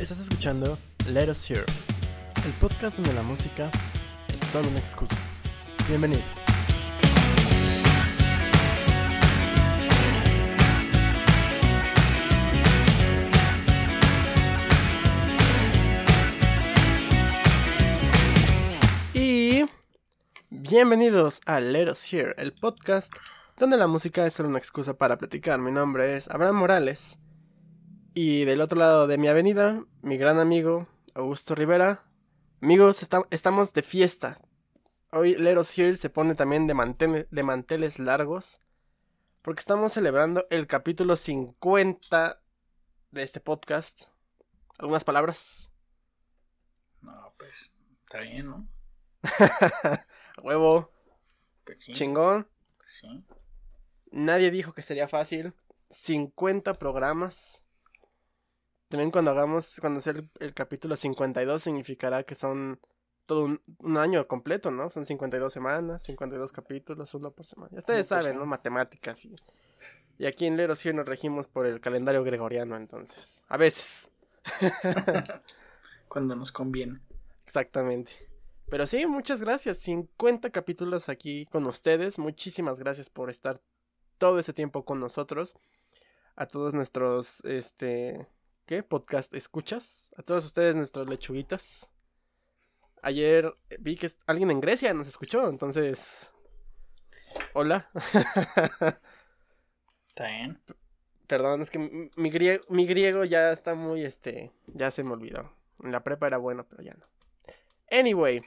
Estás escuchando Let Us Hear, el podcast donde la música es solo una excusa. Bienvenido. Y bienvenidos a Let Us Hear, el podcast donde la música es solo una excusa para platicar. Mi nombre es Abraham Morales. Y del otro lado de mi avenida, mi gran amigo Augusto Rivera. Amigos, estamos de fiesta. Hoy Let Us Here se pone también de, de manteles largos. Porque estamos celebrando el capítulo 50 de este podcast. ¿Algunas palabras? No, pues está bien, ¿no? Huevo. Pues Chingón. Pues sí. Nadie dijo que sería fácil. 50 programas. También cuando hagamos, cuando sea el, capítulo 52 significará que son todo un, año completo, ¿no? Son 52 semanas, 52 capítulos, uno por semana. Ya ustedes saben, ¿no? Matemáticas y... Y aquí en Lero sí nos regimos por el calendario gregoriano, entonces. A veces. Cuando nos conviene. Exactamente. Pero sí, muchas gracias. 50 capítulos aquí con ustedes. Muchísimas gracias por estar todo ese tiempo con nosotros. A todos nuestros, este, ¿qué? Podcast escuchas. A todos ustedes, nuestras lechuguitas. Ayer vi que alguien en Grecia nos escuchó, entonces... Hola. Está bien. Perdón, es que mi griego, mi griego ya está muy, este, ya se me olvidó. En la prepa era bueno, pero ya no. Anyway,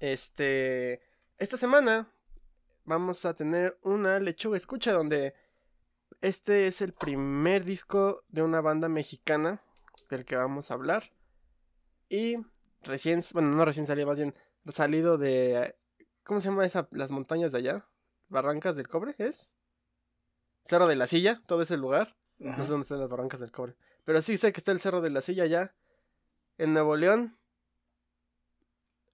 este, esta semana vamos a tener una lechuga escucha donde este es el primer disco de una banda mexicana del que vamos a hablar. Y recién, bueno, no recién salido, más bien salido de, ¿cómo se llama esa, las montañas de allá? Barrancas del Cobre, ¿es? Cerro de la Silla, todo ese lugar. No sé dónde están las Barrancas del Cobre. Pero sí sé que está el Cerro de la Silla allá. En Nuevo León.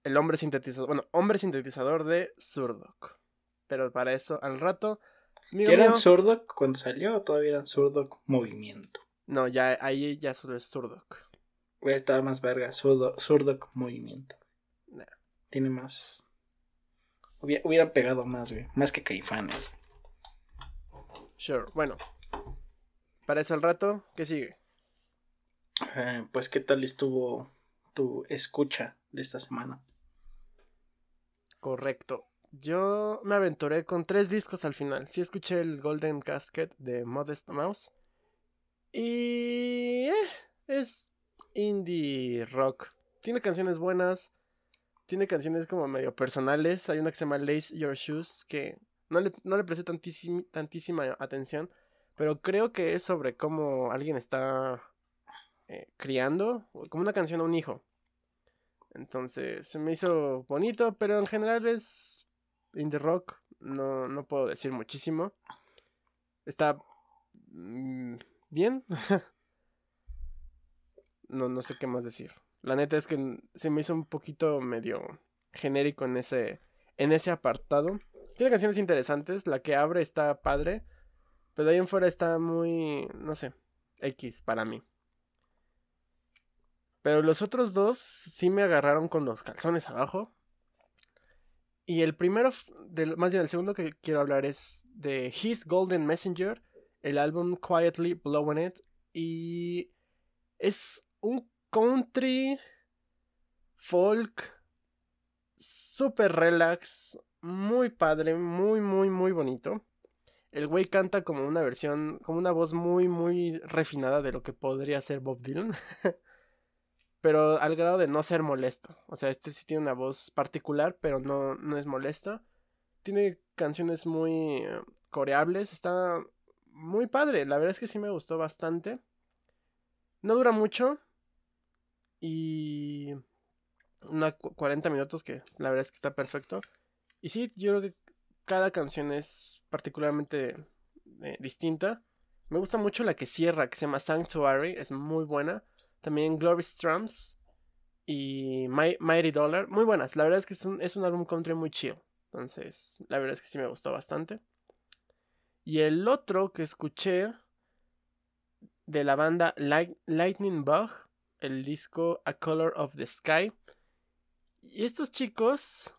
El hombre sintetizador, bueno, hombre sintetizador de Surdoc. Pero para eso, al rato. ¿Que eran Surdoc cuando salió o todavía eran Surdoc Movimiento? No, ya ahí ya solo es Surdoc. Hubiera estado más verga, Surdoc, Movimiento. Tiene más. Hubiera, pegado más, güey. Más que Caifanes. Sure, bueno. Para eso al rato, ¿qué sigue? Eh, pues, ¿qué tal estuvo tu escucha de esta semana? Correcto. Yo me aventuré con tres discos al final. Sí escuché el Golden Casket de Modest Mouse. Y... Eh, es indie rock. Tiene canciones buenas. Tiene canciones como medio personales. Hay una que se llama Lace Your Shoes que no le, no le presté tantísima atención. Pero creo que es sobre cómo alguien está eh, criando. Como una canción a un hijo. Entonces se me hizo bonito, pero en general es indie rock, no, no puedo decir muchísimo. Está mm, bien. no, no sé qué más decir. La neta es que se me hizo un poquito medio genérico en ese, en ese apartado. Tiene canciones interesantes, la que abre está padre, pero de ahí en fuera está muy, no sé, X para mí. Pero los otros dos sí me agarraron con los calzones abajo. Y el primero, más bien el segundo que quiero hablar es de His Golden Messenger, el álbum Quietly Blowing It. Y es un country folk super relax, muy padre, muy, muy, muy bonito. El güey canta como una versión, como una voz muy, muy refinada de lo que podría ser Bob Dylan. pero al grado de no ser molesto. O sea, este sí tiene una voz particular, pero no, no es molesto. Tiene canciones muy eh, coreables, está muy padre. La verdad es que sí me gustó bastante. No dura mucho. Y... Una 40 minutos que la verdad es que está perfecto. Y sí, yo creo que cada canción es particularmente eh, distinta. Me gusta mucho la que cierra, que se llama Sanctuary, es muy buena. También Glory Strums y Mighty Dollar. Muy buenas. La verdad es que es un, es un álbum country muy chill. Entonces, la verdad es que sí me gustó bastante. Y el otro que escuché de la banda Lightning Bug el disco A Color of the Sky. Y estos chicos,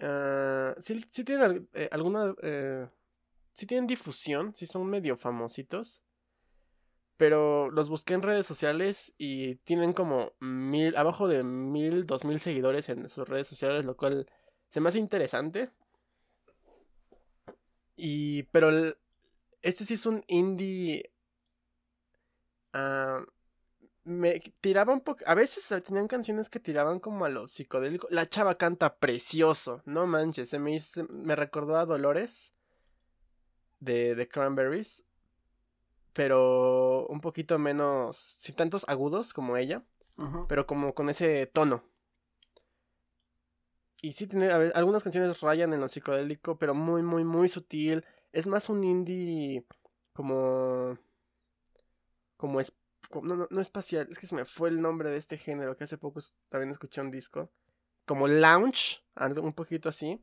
uh, sí, tienen eh, alguna, eh, tienen difusión, sí son medio famositos. Pero los busqué en redes sociales y tienen como mil, abajo de mil, dos mil seguidores en sus redes sociales, lo cual se me hace interesante. Y, pero este sí es un indie. Ah, me tiraba un poco. A veces tenían canciones que tiraban como a lo psicodélico. La chava canta precioso, no manches. Se me, me recordó a Dolores de, de Cranberries pero un poquito menos, sin tantos agudos como ella, pero como con ese tono. Y sí tiene, a ver, algunas canciones rayan en lo psicodélico, pero muy, muy, muy sutil. Es más un indie como... como es... no, no, no espacial, es que se me fue el nombre de este género, que hace poco también escuché un disco. Como lounge, algo un poquito así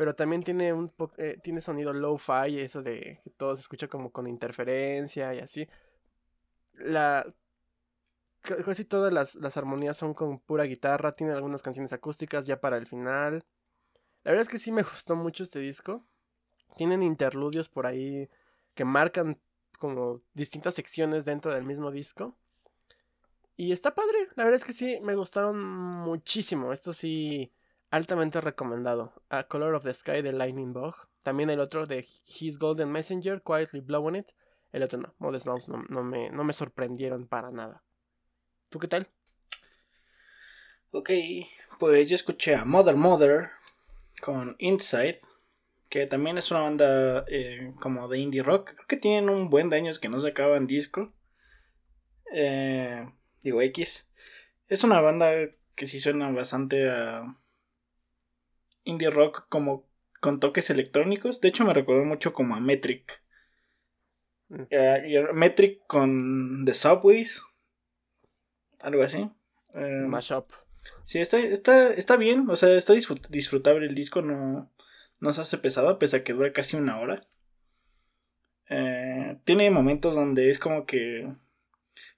pero también tiene un eh, tiene sonido low-fi, eso de que todo se escucha como con interferencia y así. La casi todas las, las, armonías son con pura guitarra, tiene algunas canciones acústicas ya para el final. La verdad es que sí me gustó mucho este disco. Tienen interludios por ahí que marcan como distintas secciones dentro del mismo disco. Y está padre, la verdad es que sí, me gustaron muchísimo. Esto sí, altamente recomendado. A Color of the Sky de Lightning Bug. También el otro de His Golden Messenger, Quietly Blowing It. El otro no, Modest Mouse no, me, no me sorprendieron para nada. ¿Tú qué tal? Ok, pues yo escuché a Mother Mother con Inside, que también es una banda eh, como de indie rock. Creo que tienen un buen de años que no sacaban disco. Eh, digo X. Es una banda que sí suena bastante a indie rock como con toques electrónicos. De hecho, me recordó mucho como a Metric. Mm. Eh, Metric con The Subways. Algo así. Eh, Mashup. Sí, está, está, está bien. O sea, está disfrutable el disco. No, no se hace pesado, pese a que dura casi una hora. Eh, tiene momentos donde es como que.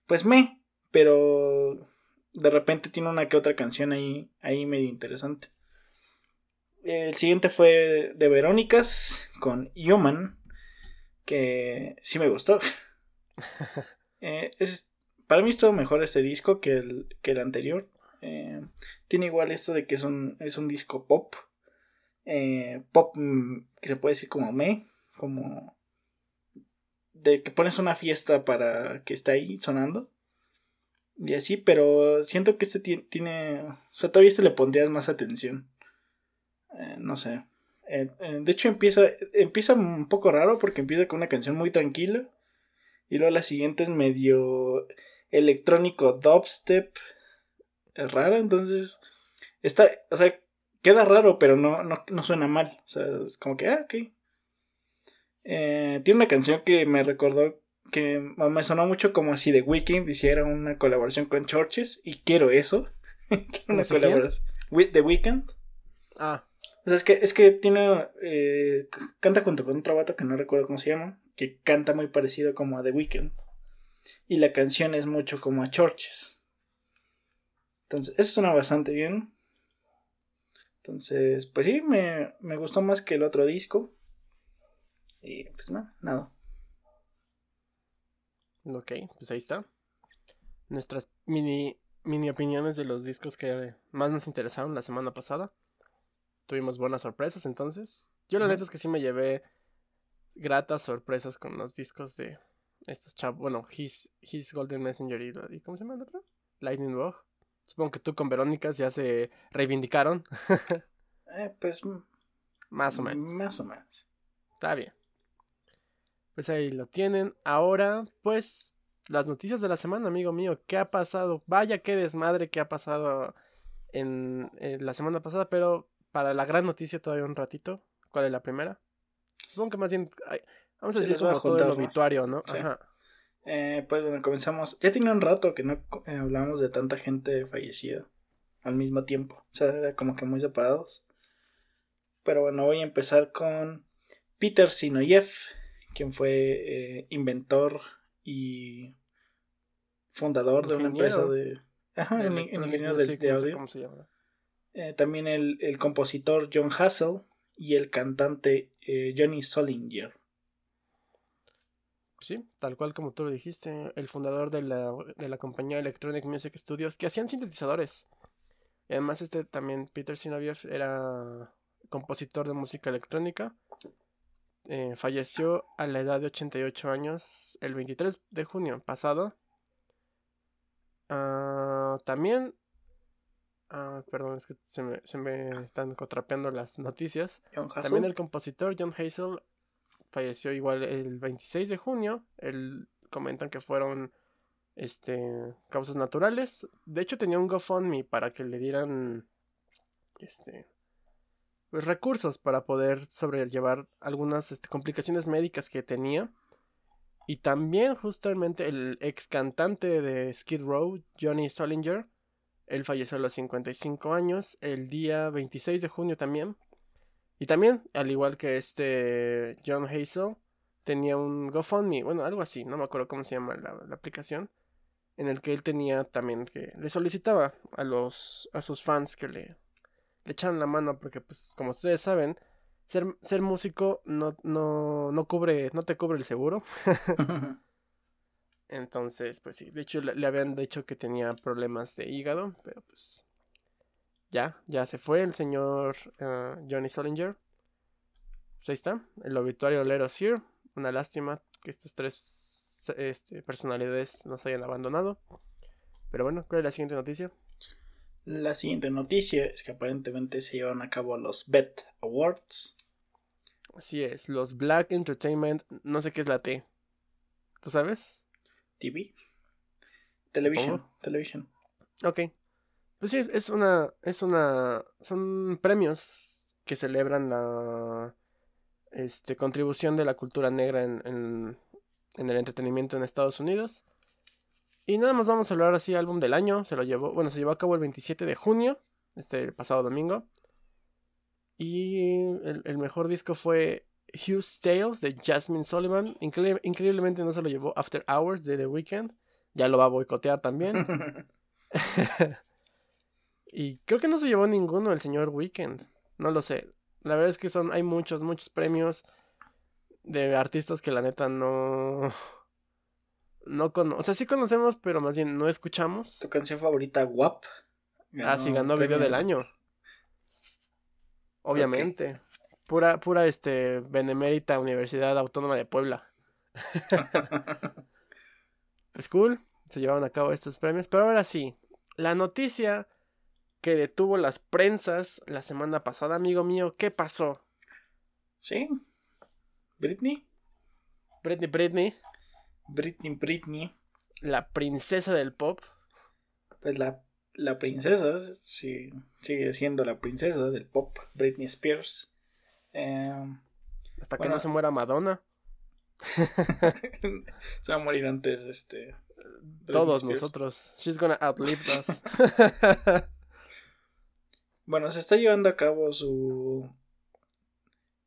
Pues me. Pero de repente tiene una que otra canción ahí, ahí medio interesante. El siguiente fue de Verónicas con Human, que sí me gustó. Eh, es, para mí estuvo mejor este disco que el, que el anterior. Eh, tiene igual esto de que es un, es un disco pop. Eh, pop mm, que se puede decir como me, como de que pones una fiesta para que esté ahí sonando. Y así, pero siento que este tiene, o sea, todavía este le pondrías más atención. Eh, no sé. Eh, eh, de hecho empieza, empieza un poco raro porque empieza con una canción muy tranquila. Y luego la siguiente es medio electrónico dubstep. Es rara, entonces... Está, o sea, queda raro, pero no, no, suena mal. O sea, es como que, ah, ok. tiene una canción que me recordó que me sonó mucho como si The Weeknd hiciera una colaboración con Churches y quiero eso. una colaboración. The Weeknd. Ah. O sea, es que, es que tiene. Eh, canta junto con otro vato que no recuerdo cómo se llama. Que canta muy parecido como a The Weeknd. Y la canción es mucho como a Churches. Entonces, eso suena bastante bien. Entonces, pues sí, me, me gustó más que el otro disco. Y pues no, nada. Ok, pues ahí está. Nuestras mini, mini opiniones de los discos que más nos interesaron la semana pasada tuvimos buenas sorpresas entonces. Yo la neta es que sí me llevé gratas sorpresas con los discos de estos chavos. Bueno, His, His Golden Messenger y, ¿cómo se llama el otro? Lightning Bug. Supongo que tú con Verónicas ya se reivindicaron. eh, pues más o menos. Más o menos. Está bien. Pues ahí lo tienen. Ahora, pues, las noticias de la semana, amigo mío. ¿Qué ha pasado? Vaya qué desmadre que ha pasado en la semana pasada, pero para la gran noticia todavía un ratito. ¿Cuál es la primera? Supongo que más bien. vamos a decir como todo el obituario, ¿no? Ajá. Eh, pues bueno, comenzamos. Ya tiene un rato que no eh, hablamos de tanta gente fallecida al mismo tiempo. O sea, era como que muy separados. Pero bueno, voy a empezar con Peter Sinoyev, quien fue eh, inventor y fundador de una empresa de... Ajá, electronic ingeniero de, audio. cómo se llama. Eh, también el, el compositor John Hassel y el cantante eh, Johnny Solinger. Sí, tal cual como tú lo dijiste, el fundador de la, de la compañía Electronic Music Studios, que hacían sintetizadores. Además este también, Peter Sinoviev, era compositor de música electrónica. Eh, falleció a la edad de 88 años el 23 de junio pasado. Ah, también... ah, perdón, es que se me, se me están contrapeando las noticias. John. También el compositor John Hazel falleció igual el 26 de junio. Él comentan que fueron este causas naturales. De hecho tenía un GoFundMe para que le dieran este pues, recursos para poder sobrellevar algunas este, complicaciones médicas que tenía. Y también justamente el ex cantante de Skid Row, Johnny Solinger, él falleció a los 55 años, el día 26 de junio también. Y también, al igual que este John Hazel, tenía un GoFundMe, bueno, algo así, no me acuerdo cómo se llama la, la aplicación, en el que él tenía también que le solicitaba a los a sus fans que le, le echaran la mano, porque pues como ustedes saben, ser, ser músico no, no, no cubre, no te cubre el seguro. Entonces, pues sí, de hecho le, le habían dicho que tenía problemas de hígado, pero pues ya, ya se fue el señor ah, Johnny Solinger. Pues ahí está, el obituario Let Us Here. Una lástima que estas tres este, personalidades nos hayan abandonado. Pero bueno, ¿cuál es la siguiente noticia? La siguiente noticia es que aparentemente se llevan a cabo los BET Awards. Así es, los Black Entertainment, no sé qué es la T. ¿Tú sabes? TV. Television. Supongo. Television. Ok. Pues sí, es, una. Es una. Son premios que celebran la. Este. contribución de la cultura negra en, en, en el entretenimiento en Estados Unidos. Y nada más vamos a hablar así, álbum del año. Se lo llevó. Bueno, se llevó a cabo el 27 de junio. Este pasado domingo. Y el, el mejor disco fue Hughes Tales de Jasmine Sullivan. Increíble- increíblemente no se lo llevó After Hours de The Weeknd. Ya lo va a boicotear también. y creo que no se llevó ninguno el señor Weekend. No lo sé. La verdad es que son, hay muchos, muchos premios de artistas que la neta no. No cono o sea, sí conocemos, pero más bien no escuchamos. tu canción favorita, WAP. Ah, sí, ganó video del año. Obviamente. Pura, pura, este, benemérita Universidad Autónoma de Puebla. Es cool. Se llevaron a cabo estos premios. Pero ahora sí, la noticia que detuvo las prensas la semana pasada, amigo mío, ¿qué pasó? Sí. Britney. Britney Britney, Britney, Britney. la princesa del pop. Pues la, la princesa, sí, sigue siendo la princesa del pop, Britney Spears. Em, Hasta que no se muera Madonna. se va a morir antes, este. Britney Todos nosotros. She's gonna outlive us. Bueno, se está llevando a cabo su.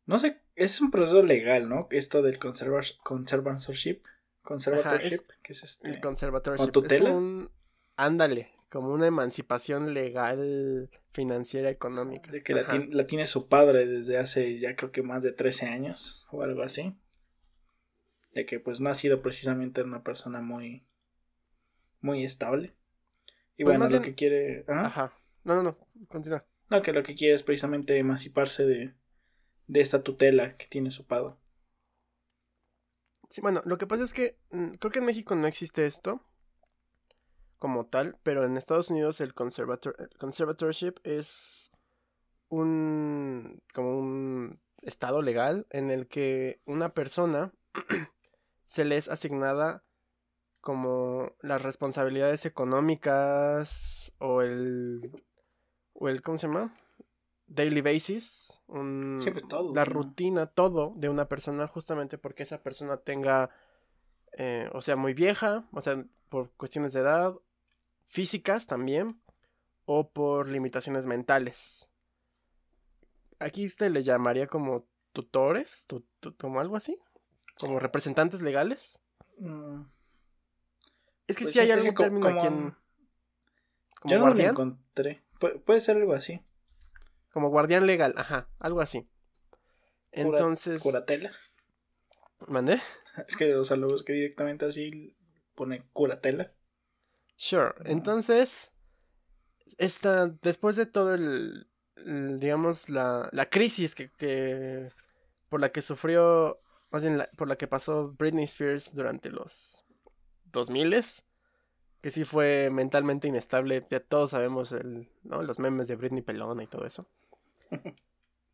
No sé, es un proceso legal, ¿no? Esto del conserva- conservatorship. Conservatorship, que es este. El conservatorship. ¿Con tutela? Es un... Ándale, como una emancipación legal, financiera, económica. de que la, tiene su padre desde hace ya creo que más de 13 años o algo así. De que pues no ha sido precisamente una persona muy muy estable. Y Pues bueno, lo bien- que quiere... ajá. Ajá. No, no, no. Continúa. No, que lo que quiere es precisamente emanciparse de, de esta tutela que tiene su padre. Sí, bueno, lo que pasa es que mm, creo que en México no existe esto como tal, pero en Estados Unidos el, conservator el conservatorship es un como un estado legal en el que una persona se le es asignada como las responsabilidades económicas o el o el ¿cómo se llama? daily basis, un- Sí, pues todo, la ¿no? rutina, todo de una persona justamente porque esa persona tenga eh, o sea, muy vieja, o sea, por cuestiones de edad, físicas también, o por limitaciones mentales. Aquí se le llamaría como tutores, tu- tu- como algo así, como representantes legales. Mm. Es que Pues sí hay algún término aquí como- en... Como Yo no lo guardián. encontré. Pu- puede ser algo así. como guardián legal, ajá, algo así. Cura- Entonces... Curatela. ¿Mandé? Es que, o sea, es que directamente así pone curatela. Sure. Entonces, esta, después de todo el, el, digamos, la, la crisis que, que- por la que sufrió, más bien la- por la que pasó Britney Spears durante los 2000 que sí fue mentalmente inestable, ya todos sabemos el, ¿no? los memes de Britney Pelona y todo eso.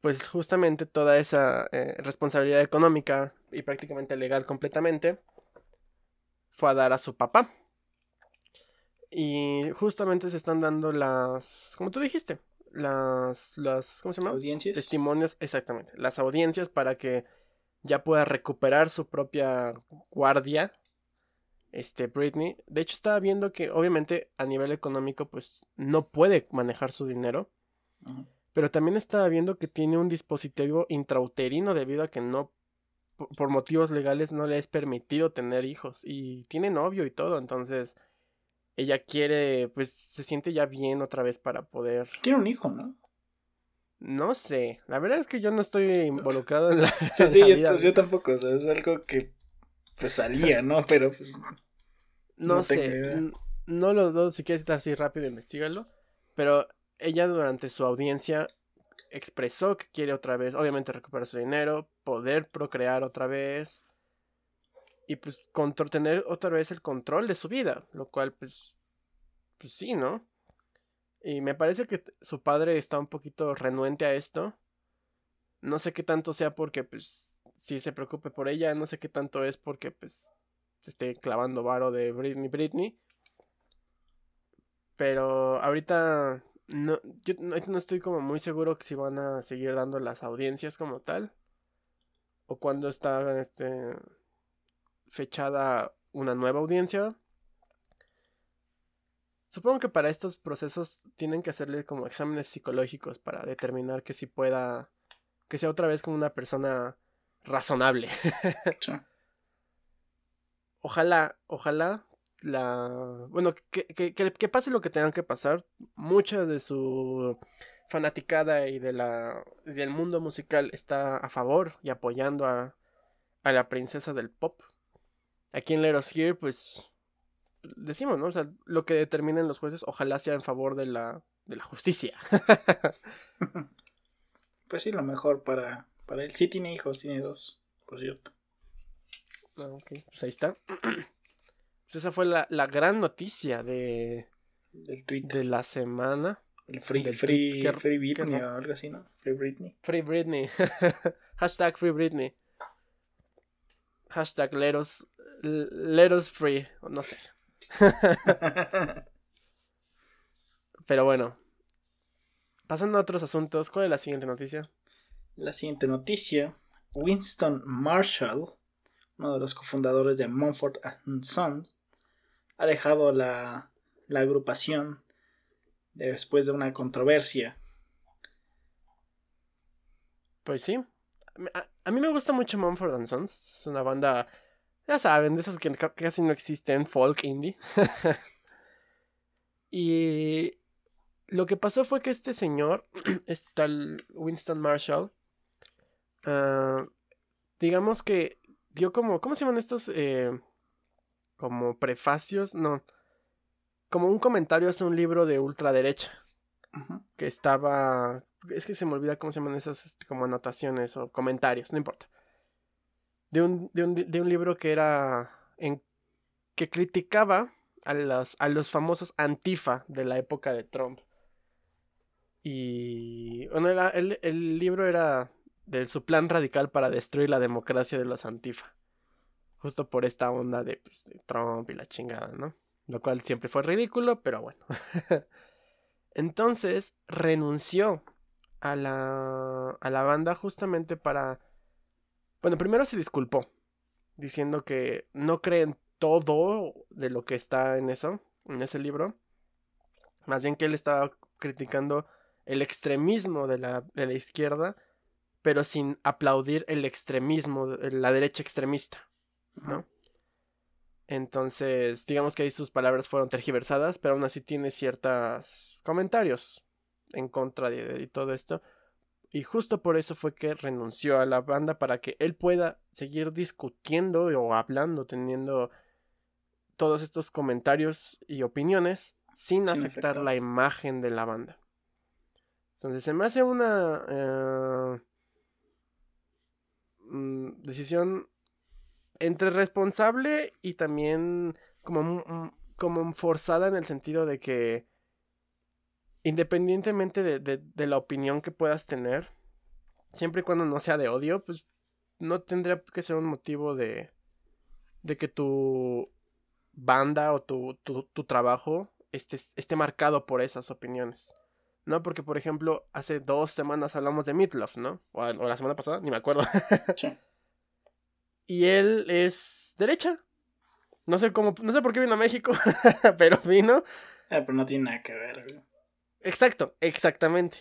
Pues justamente toda esa eh, responsabilidad económica y prácticamente legal completamente fue a dar a su papá. Y justamente se están dando las, como tú dijiste, las, las, ¿cómo se llama? Audiencias. Testimonios, exactamente, las audiencias para que ya pueda recuperar su propia guardia, este Britney. De hecho estaba viendo que obviamente a nivel económico pues no puede manejar su dinero, pero también estaba viendo que tiene un dispositivo intrauterino debido a que no, po- por motivos legales no le es permitido tener hijos y tiene novio y todo, entonces ella quiere, pues se siente ya bien otra vez para poder, Tiene un hijo, ¿no? no sé, la verdad es que yo no estoy involucrado en la, Sí, sí, la yo, vida. yo tampoco. O sea, es algo que pues salía, ¿no? Pero pues, No, no sé, no lo dudo, si quieres estar así rápido, investigalo. Pero ella durante su audiencia expresó que quiere otra vez, obviamente recuperar su dinero, poder procrear otra vez y pues contro- tener otra vez el control de su vida, lo cual pues, pues sí, ¿no? Y me parece que su padre está un poquito renuente a esto. No sé qué tanto sea porque pues sí se preocupe por ella, no sé qué tanto es porque pues se esté clavando varo de Britney Britney. Pero ahorita no, yo no, no estoy como muy seguro que si van a seguir dando las audiencias como tal. O cuando está este fechada una nueva audiencia. Supongo que para estos procesos tienen que hacerle como exámenes psicológicos para determinar que si pueda, que sea otra vez como una persona razonable. sí. ojalá, ojalá la, bueno, que, que, que, que pase lo que tenga que pasar. Mucha de su fanaticada y de la del mundo musical está a favor y apoyando a, a la princesa del pop. Aquí en Let Us Hear, pues decimos, ¿no? O sea, lo que determinen los jueces, ojalá sea en favor de la, de la justicia. Pues sí, lo mejor para, para él. Sí tiene hijos, tiene dos, por cierto. Ah, ok, pues ahí está. Pues esa fue la, la gran noticia de, Del tweet. de la semana. el free, del free, tweet. Free Britney o algo así, ¿no? Free Britney. Free Britney. Hashtag Free Britney. Hashtag let us, let us free. No sé. Pero bueno. Pasando a otros asuntos, ¿cuál es la siguiente noticia? La siguiente noticia. Winston Marshall, uno de los cofundadores de Mumford and Sons, ha dejado la, la agrupación después de una controversia. Pues sí. A, a mí me gusta mucho Mumford and Sons. Es una banda, ya saben, de esas que ca- casi no existen, folk indie. y lo que pasó fue que este señor, este tal Winston Marshall, ah, digamos que dio como, ¿cómo se llaman estos? Eh, como prefacios, no. Como un comentario hacia un libro de ultraderecha que estaba. Es que se me olvida cómo se llaman esas este, como anotaciones o comentarios, no importa. De un, de un, de un libro que era. En, que criticaba a los, a los famosos Antifa de la época de Trump. Y. Bueno, el, el libro era de su plan radical para destruir la democracia de los Antifa. Justo por esta onda de, pues, de Trump y la chingada, ¿no? Lo cual siempre fue ridículo, pero bueno. Entonces renunció a la, a la banda justamente para... Bueno, primero se disculpó, diciendo que no creen todo de lo que está en eso, en ese libro. Más bien que él estaba criticando el extremismo de la, de la izquierda, pero sin aplaudir el extremismo, de la derecha extremista, ¿no? Entonces, digamos que ahí sus palabras fueron tergiversadas, pero aún así tiene ciertos comentarios en contra de, todo esto. Y justo por eso fue que renunció a la banda para que él pueda seguir discutiendo o hablando, teniendo todos estos comentarios y opiniones sin, afectar, la imagen de la banda. Entonces se me hace una eh, mm, decisión entre responsable y también como, como forzada en el sentido de que independientemente de, la opinión que puedas tener, siempre y cuando no sea de odio, pues no tendría que ser un motivo de, de que tu banda o tu, tu, trabajo esté, esté, marcado por esas opiniones. ¿No? Porque, por ejemplo, hace dos semanas hablamos de Meatloaf, ¿no? O, o la semana pasada, ni me acuerdo. sí. Y él es derecha. No sé cómo, no sé por qué vino a México, pero vino. Ah, pero no tiene nada que ver, Exacto, exactamente.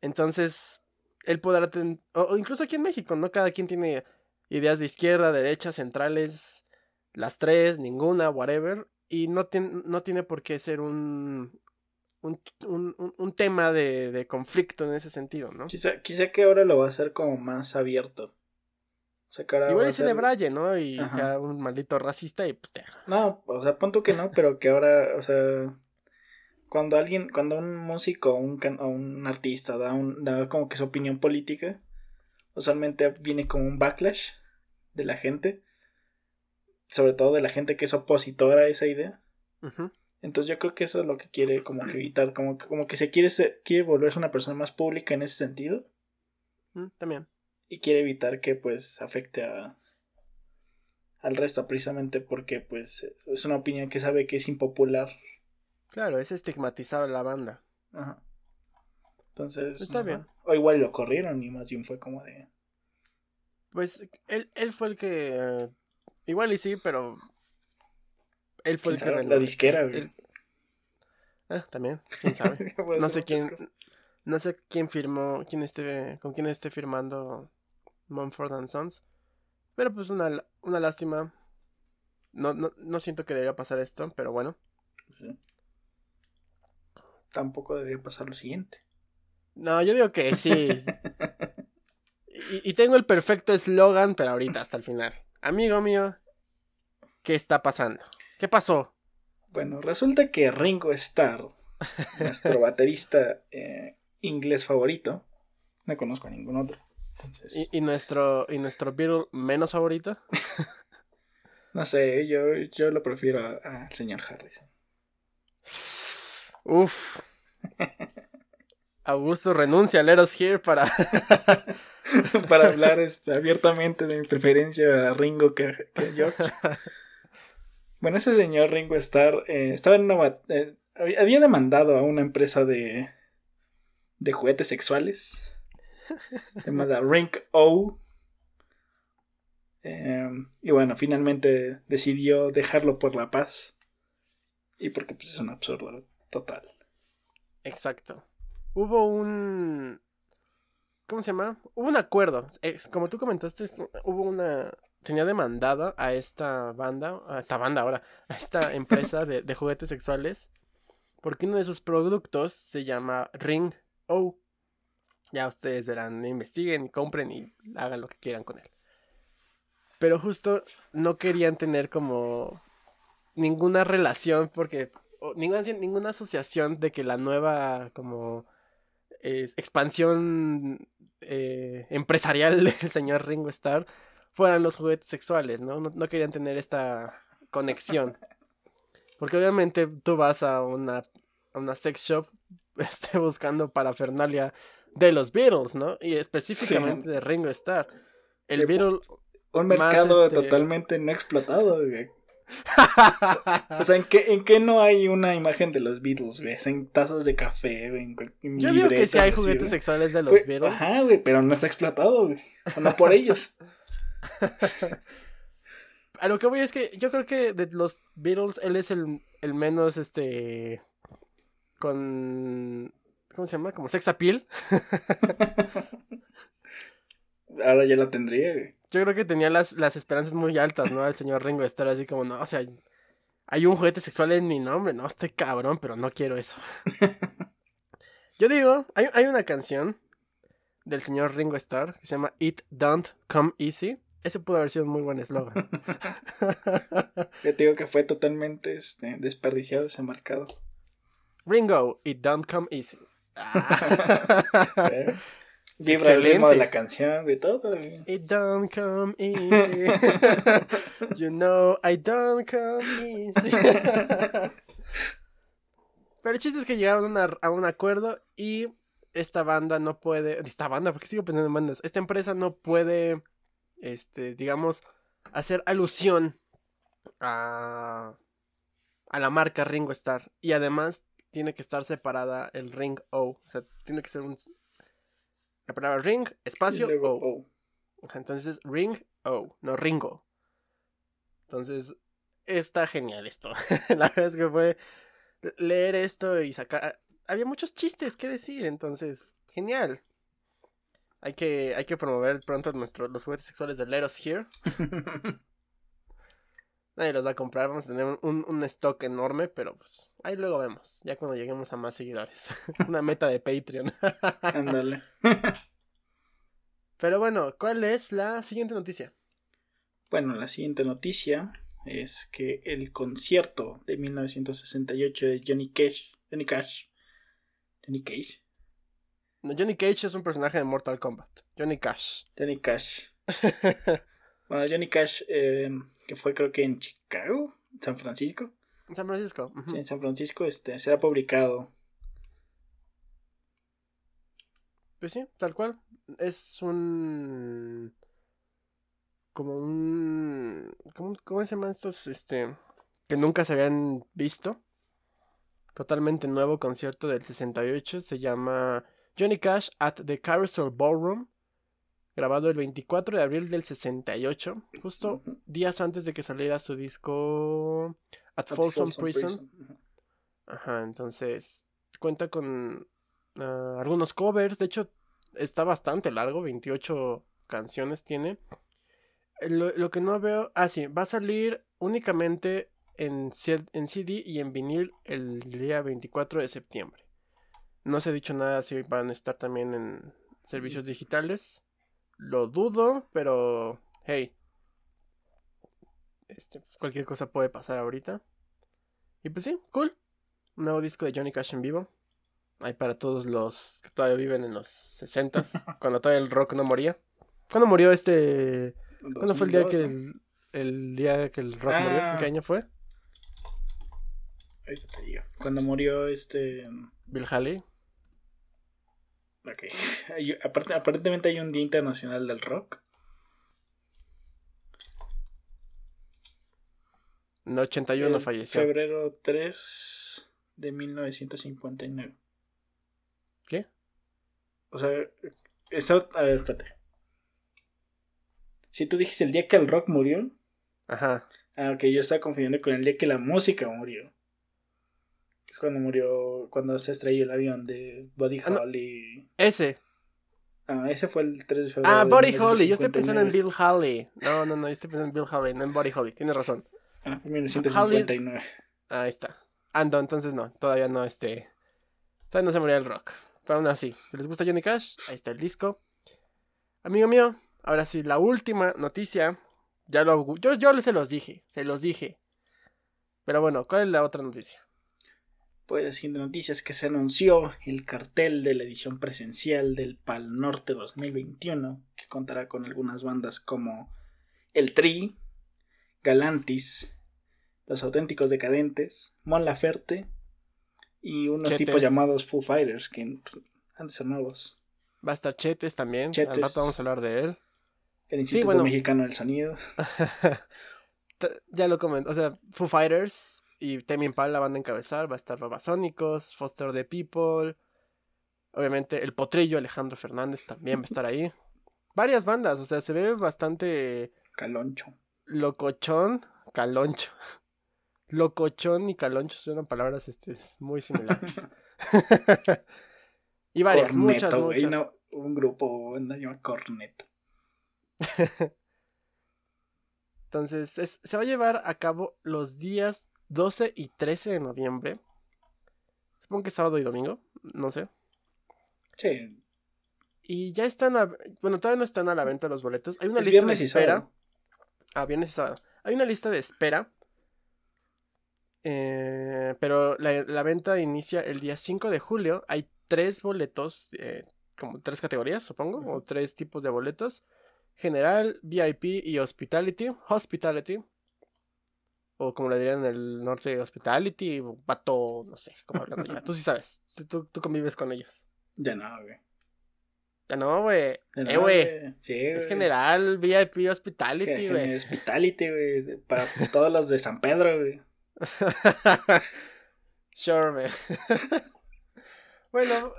Entonces, él podrá tener, o, incluso aquí en México, ¿no? Cada quien tiene ideas de izquierda, derecha, centrales, las tres, ninguna, whatever. Y no, tiene, no tiene por qué ser un, un, un, un tema de, de, conflicto en ese sentido, ¿no? Quizá, quizá que ahora lo va a hacer como más abierto. Igual ese de Braille, ¿no? Y sea un maldito racista y pues te... No, o sea, punto que no, pero que ahora, o sea, cuando alguien, cuando un músico o un, un artista da, un, da como que su opinión política, usualmente viene como un backlash de la gente, sobre todo de la gente que es opositora a esa idea. Entonces yo creo que eso es lo que quiere como que evitar, como que, como que se quiere, quiere volverse una persona más pública en ese sentido. Mm, también y quiere evitar que pues afecte a al resto precisamente porque pues es una opinión que sabe que es impopular. Claro, es estigmatizar a la banda. Ajá. Entonces, está bien. O igual lo corrieron y más bien fue como de pues él, él fue el que igual y sí, pero él fue el que la disquera, Ah, también, quién sabe. no sé quién no sé quién firmó, quién esté con quién esté firmando Mumford and Sons. Pero pues una, una lástima. No, no, no, siento que debería pasar esto, pero bueno. Tampoco debería pasar lo siguiente. No, yo digo que sí. y, y, tengo el perfecto eslogan, pero ahorita, hasta el final. Amigo mío, ¿qué está pasando? ¿Qué pasó? Bueno, resulta que Ringo Starr, nuestro baterista eh, inglés favorito, no conozco a ningún otro, ¿Y, nuestro, ¿Y nuestro Beatle menos favorito? no sé, yo, yo lo prefiero al señor Harrison. Uf. Augusto renuncia a Let Us Here para... para hablar este, abiertamente de mi preferencia a Ringo que, a George. Bueno, ese señor Ringo Starr eh, estaba en una... Eh, había demandado a una empresa de, de juguetes sexuales llamada Ring O. Em, y bueno, finalmente decidió dejarlo por la paz. Y porque pues es un absurdo total. Exacto. Hubo un... ¿Cómo se llama? Hubo un acuerdo. como tú comentaste, hubo una... Tenía demandada a esta banda, a esta banda ahora, a esta empresa de, de juguetes sexuales, porque uno de sus productos se llama Ring O. Ya ustedes verán, investiguen, compren y hagan lo que quieran con él. Pero justo no querían tener como ninguna relación porque ninguna, ninguna asociación de que la nueva como expansión eh, empresarial del señor Ringo Starr fueran los juguetes sexuales, ¿no? ¿no? querían tener esta conexión. Porque obviamente tú vas a una, a una sex shop este, buscando parafernalia de los Beatles, ¿no? Y específicamente de Ringo Starr. El Beatle. Un mercado este, totalmente no explotado, güey. O sea, ¿en qué, ¿en qué no hay una imagen de los Beatles, güey? En tazas de café, güey. En, Yo digo que sí hay juguetes sexuales de los Beatles. Ajá, güey, pero no está explotado, güey. O no por ellos. A lo que voy es que yo creo que de los Beatles él es el, el menos, este... Con ¿Cómo se llama? Como sex appeal. Ahora ya la tendría, güey. Yo creo que tenía las, las esperanzas muy altas, ¿no? El señor Ringo estar así como, no, o sea, hay un juguete sexual en mi nombre, no, estoy cabrón, pero no quiero eso. Yo digo, hay, hay una canción del señor Ringo Starr que se llama It Don't Come Easy. Ese pudo haber sido un muy buen eslogan. Yo te digo que fue totalmente este, desperdiciado ese marcado. Ringo, It Don't Come Easy. ¿Eh? Vibra el ritmo de la canción, de todo. It don't come easy. you know I don't come easy. Pero el chiste es que llegaron a, a un acuerdo y esta banda no puede. Esta banda, porque sigo pensando en bandas. Esta empresa no puede, este, digamos, hacer alusión a, a la marca Ringo Starr. Y además tiene que estar separada el Ring O. O sea, tiene que ser un. La palabra Ring, espacio O. Entonces, Ring O, no Ringo. Entonces, está genial esto. la verdad es que fue leer esto y sacar había muchos chistes que decir, entonces, genial. Hay que, hay que promover pronto nuestro, los juguetes sexuales de Let Us Here. Nadie los va a comprar, vamos a tener un, un, stock enorme, pero pues ahí luego vemos, ya cuando lleguemos a más seguidores. Una meta de Patreon. Ándale. pero bueno, ¿cuál es la siguiente noticia? Bueno, la siguiente noticia es que el concierto de 1968 de Johnny Cash, Johnny Cash Johnny Cage. No, Johnny Cage es un personaje de Mortal Kombat. Johnny Cash. Johnny Cash. bueno, Johnny Cash, eh, que fue creo que en Chicago, San Francisco. En San Francisco. Sí, en San Francisco este, será publicado. Pues sí, tal cual. Es un. Como un. ¿Cómo, cómo se llaman estos? Este. Que nunca se habían visto totalmente nuevo concierto del 68. Se llama Johnny Cash at the Carousel Ballroom. Grabado el 24 de abril del 68. Justo días antes de que saliera su disco At, Folsom, Prison. Ajá, entonces cuenta con ah, algunos covers. De hecho, está bastante largo. 28 canciones tiene. Lo, lo, que no veo. Ah, sí, va a salir únicamente en, en CD y en vinil el día 24 de septiembre. No se ha dicho nada si van a estar también en servicios digitales. Lo dudo, pero hey. Este, pues, cualquier cosa puede pasar ahorita. Y pues sí, cool. Un nuevo disco de Johnny Cash en vivo. Hay para todos los que todavía viven en los 60 cuando todavía el rock no moría. ¿Cuándo murió este? ¿Cuándo fue el día que el, el día que el rock murió? ¿En qué ah. año fue? Ahorita te digo. Cuando murió este. Bill Haley. Ok. aparentemente hay un Día Internacional del Rock. En 81 falleció. Febrero 3 de 1959. ¿Qué? O sea, está, a ver, espérate. Si tú dijiste el día que el rock murió. Ajá. Ah, ok, yo estaba confundiendo con el día que la música murió. Es cuando murió, cuando se estrelló el avión de Buddy ah, Holly. Ese. Ah, ese fue el 3 de febrero. Ah, Buddy Holly. Yo estoy pensando en Bill Holly. No, no, no, yo estoy pensando en Bill Holly, no en Buddy Holly. Tienes razón. Ah, 1959. Ahí está. Ando, entonces no, todavía no, este. Todavía no se murió el rock. Pero aún así, si les gusta Johnny Cash, ahí está el disco. Amigo mío, ahora sí, la última noticia. Ya lo. Yo, yo se los dije, se los dije. Pero bueno, ¿cuál es la otra noticia? Pues la siguiente noticia es que se anunció el cartel de la edición presencial del Pal Norte 2021, que contará con algunas bandas como El Tri, Galantis, Los Auténticos Decadentes, Mon Laferte y unos tipos llamados Foo Fighters, que han de ser nuevos. Va a estar Chetes también, al rato vamos a hablar de él. El Instituto Mexicano del Sonido. ya lo comento, o sea, Foo Fighters, y Temi Impala la banda encabezar, va a estar Babasónicos, Foster the People, obviamente el Potrillo Alejandro Fernández también va a estar ahí. Varias bandas, o sea, se ve bastante... Caloncho. Locochón, caloncho. Locochón y caloncho son palabras este, muy similares. y varias, muchas, muchas. un grupo anda llama Corneto. Entonces, es- se va a llevar a cabo los días 12 y 13 de noviembre. Supongo que sábado y domingo, no sé. Sí. Y ya están, a- bueno, todavía no están a la venta los boletos. Hay una Es lista de espera. Ah, viernes y sábado. Hay una lista de espera. eh, pero la, la venta inicia el día 5 de julio. Hay tres boletos, eh, como tres categorías, supongo, o tres tipos de boletos. General, VIP y Hospitality. Hospitality. O como le dirían en el norte, Hospitality, o Vato, no sé, cómo hablan allá. Tú sí sabes, tú, tú convives con ellos. Ya no, güey. Ya no, güey. Eh, güey. Sí, Es güey. general, VIP, Hospitality, güey. Hospitality, güey. Para todos los de San Pedro, güey. sure, man. bueno,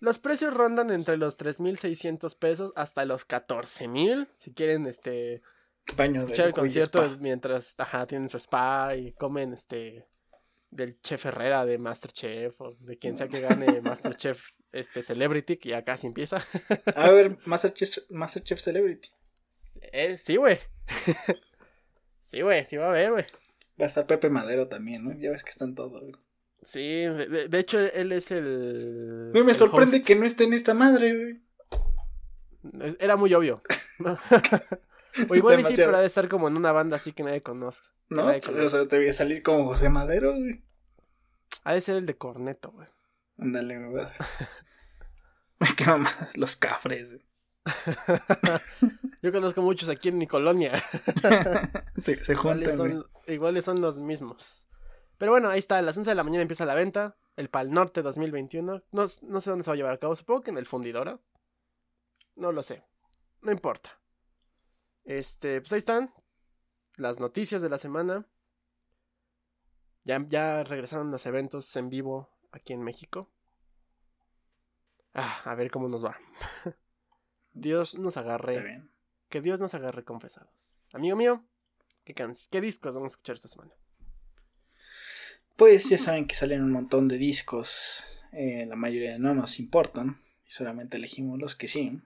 los precios rondan entre los 3.600 pesos hasta los 14.000. Si quieren, este, Baño escuchar el concierto spa. mientras, ajá, tienen su spa y comen, este, del chef Herrera de Masterchef o de quien sea que gane Masterchef, este, Celebrity, que ya casi empieza. A ver, Masterchef, Masterchef Celebrity. Eh, sí, güey. sí, güey, sí va a haber, güey. Va a estar Pepe Madero también, ¿no? Ya ves que están todos, güey. Sí, de, de- de hecho él es el... Güey, me el sorprende host. que no esté en esta madre, güey. Era muy obvio. o igual y sí, pero ha de estar como en una banda así que nadie conozca. que No, nadie o sea, te voy a salir como José Madero, güey. Ha de ser el de Corneto, güey. Ándale, güey. Qué mamadas, los cafres, güey. Yo conozco muchos aquí en mi colonia. se, se iguales, juntan, güey. son, iguales son los mismos. Pero bueno, ahí está. A las 11 de la mañana empieza la venta. El Pal Norte 2021. No, no sé dónde se va a llevar a cabo. Supongo que en el Fundidora. No lo sé. No importa. Este, pues ahí están. Las noticias de la semana. Ya, ya regresaron los eventos en vivo aquí en México. Ah, a ver cómo nos va. Dios nos agarre. Que Dios nos agarre confesados. Amigo mío, ¿qué, ¿qué discos vamos a escuchar esta semana? Pues ya saben que salen un montón de discos. eh, la mayoría no nos importan. Y solamente elegimos los que sí.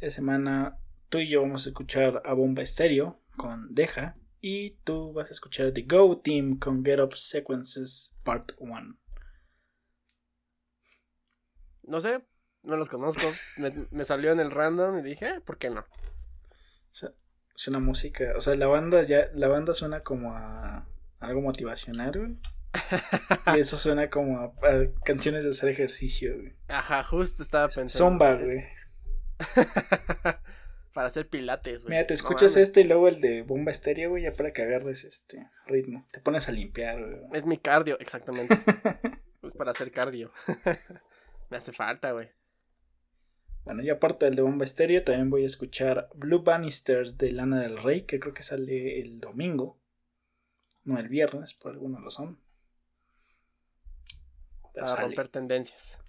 Esta semana tú y yo vamos a escuchar a Bomba Estéreo con Deja. Y tú vas a escuchar The Go Team con Get Up Sequences Part 1. No sé, no los conozco. Me, me salió en el random y dije, eh, ¿por qué no? O sea, es una música. O sea, la banda ya. La banda suena como a algo motivacional, güey. Y eso suena como a, a canciones de hacer ejercicio, güey. Ajá, justo estaba pensando. Zomba, güey. Para hacer pilates, güey. Mira, te escuchas este y luego el de bomba estéreo, güey, ya para que agarres este ritmo. Te pones a limpiar, güey. Es mi cardio, exactamente. es para hacer cardio. me hace falta, güey. Bueno, y aparte del de bomba estéreo, también voy a escuchar Blue Bannisters de Lana del Rey, que creo que sale el domingo. No el viernes, por alguna razón. Pero Para sale, romper tendencias.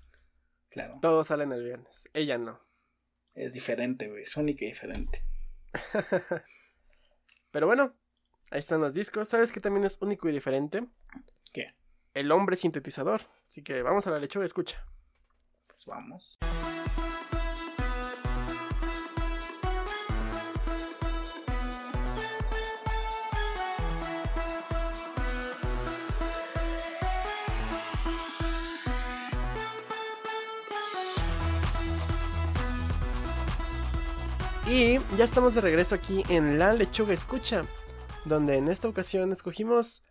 claro. Todos salen el viernes. Ella no. Es diferente, güey. Es única y diferente. Pero bueno, ahí están los discos. ¿Sabes qué también es único y diferente? ¿Qué? El hombre sintetizador. Así que vamos a la lechuga, escucha. Pues vamos. Y ya estamos de regreso aquí en La Lechuga Escucha, donde en esta ocasión escogimos,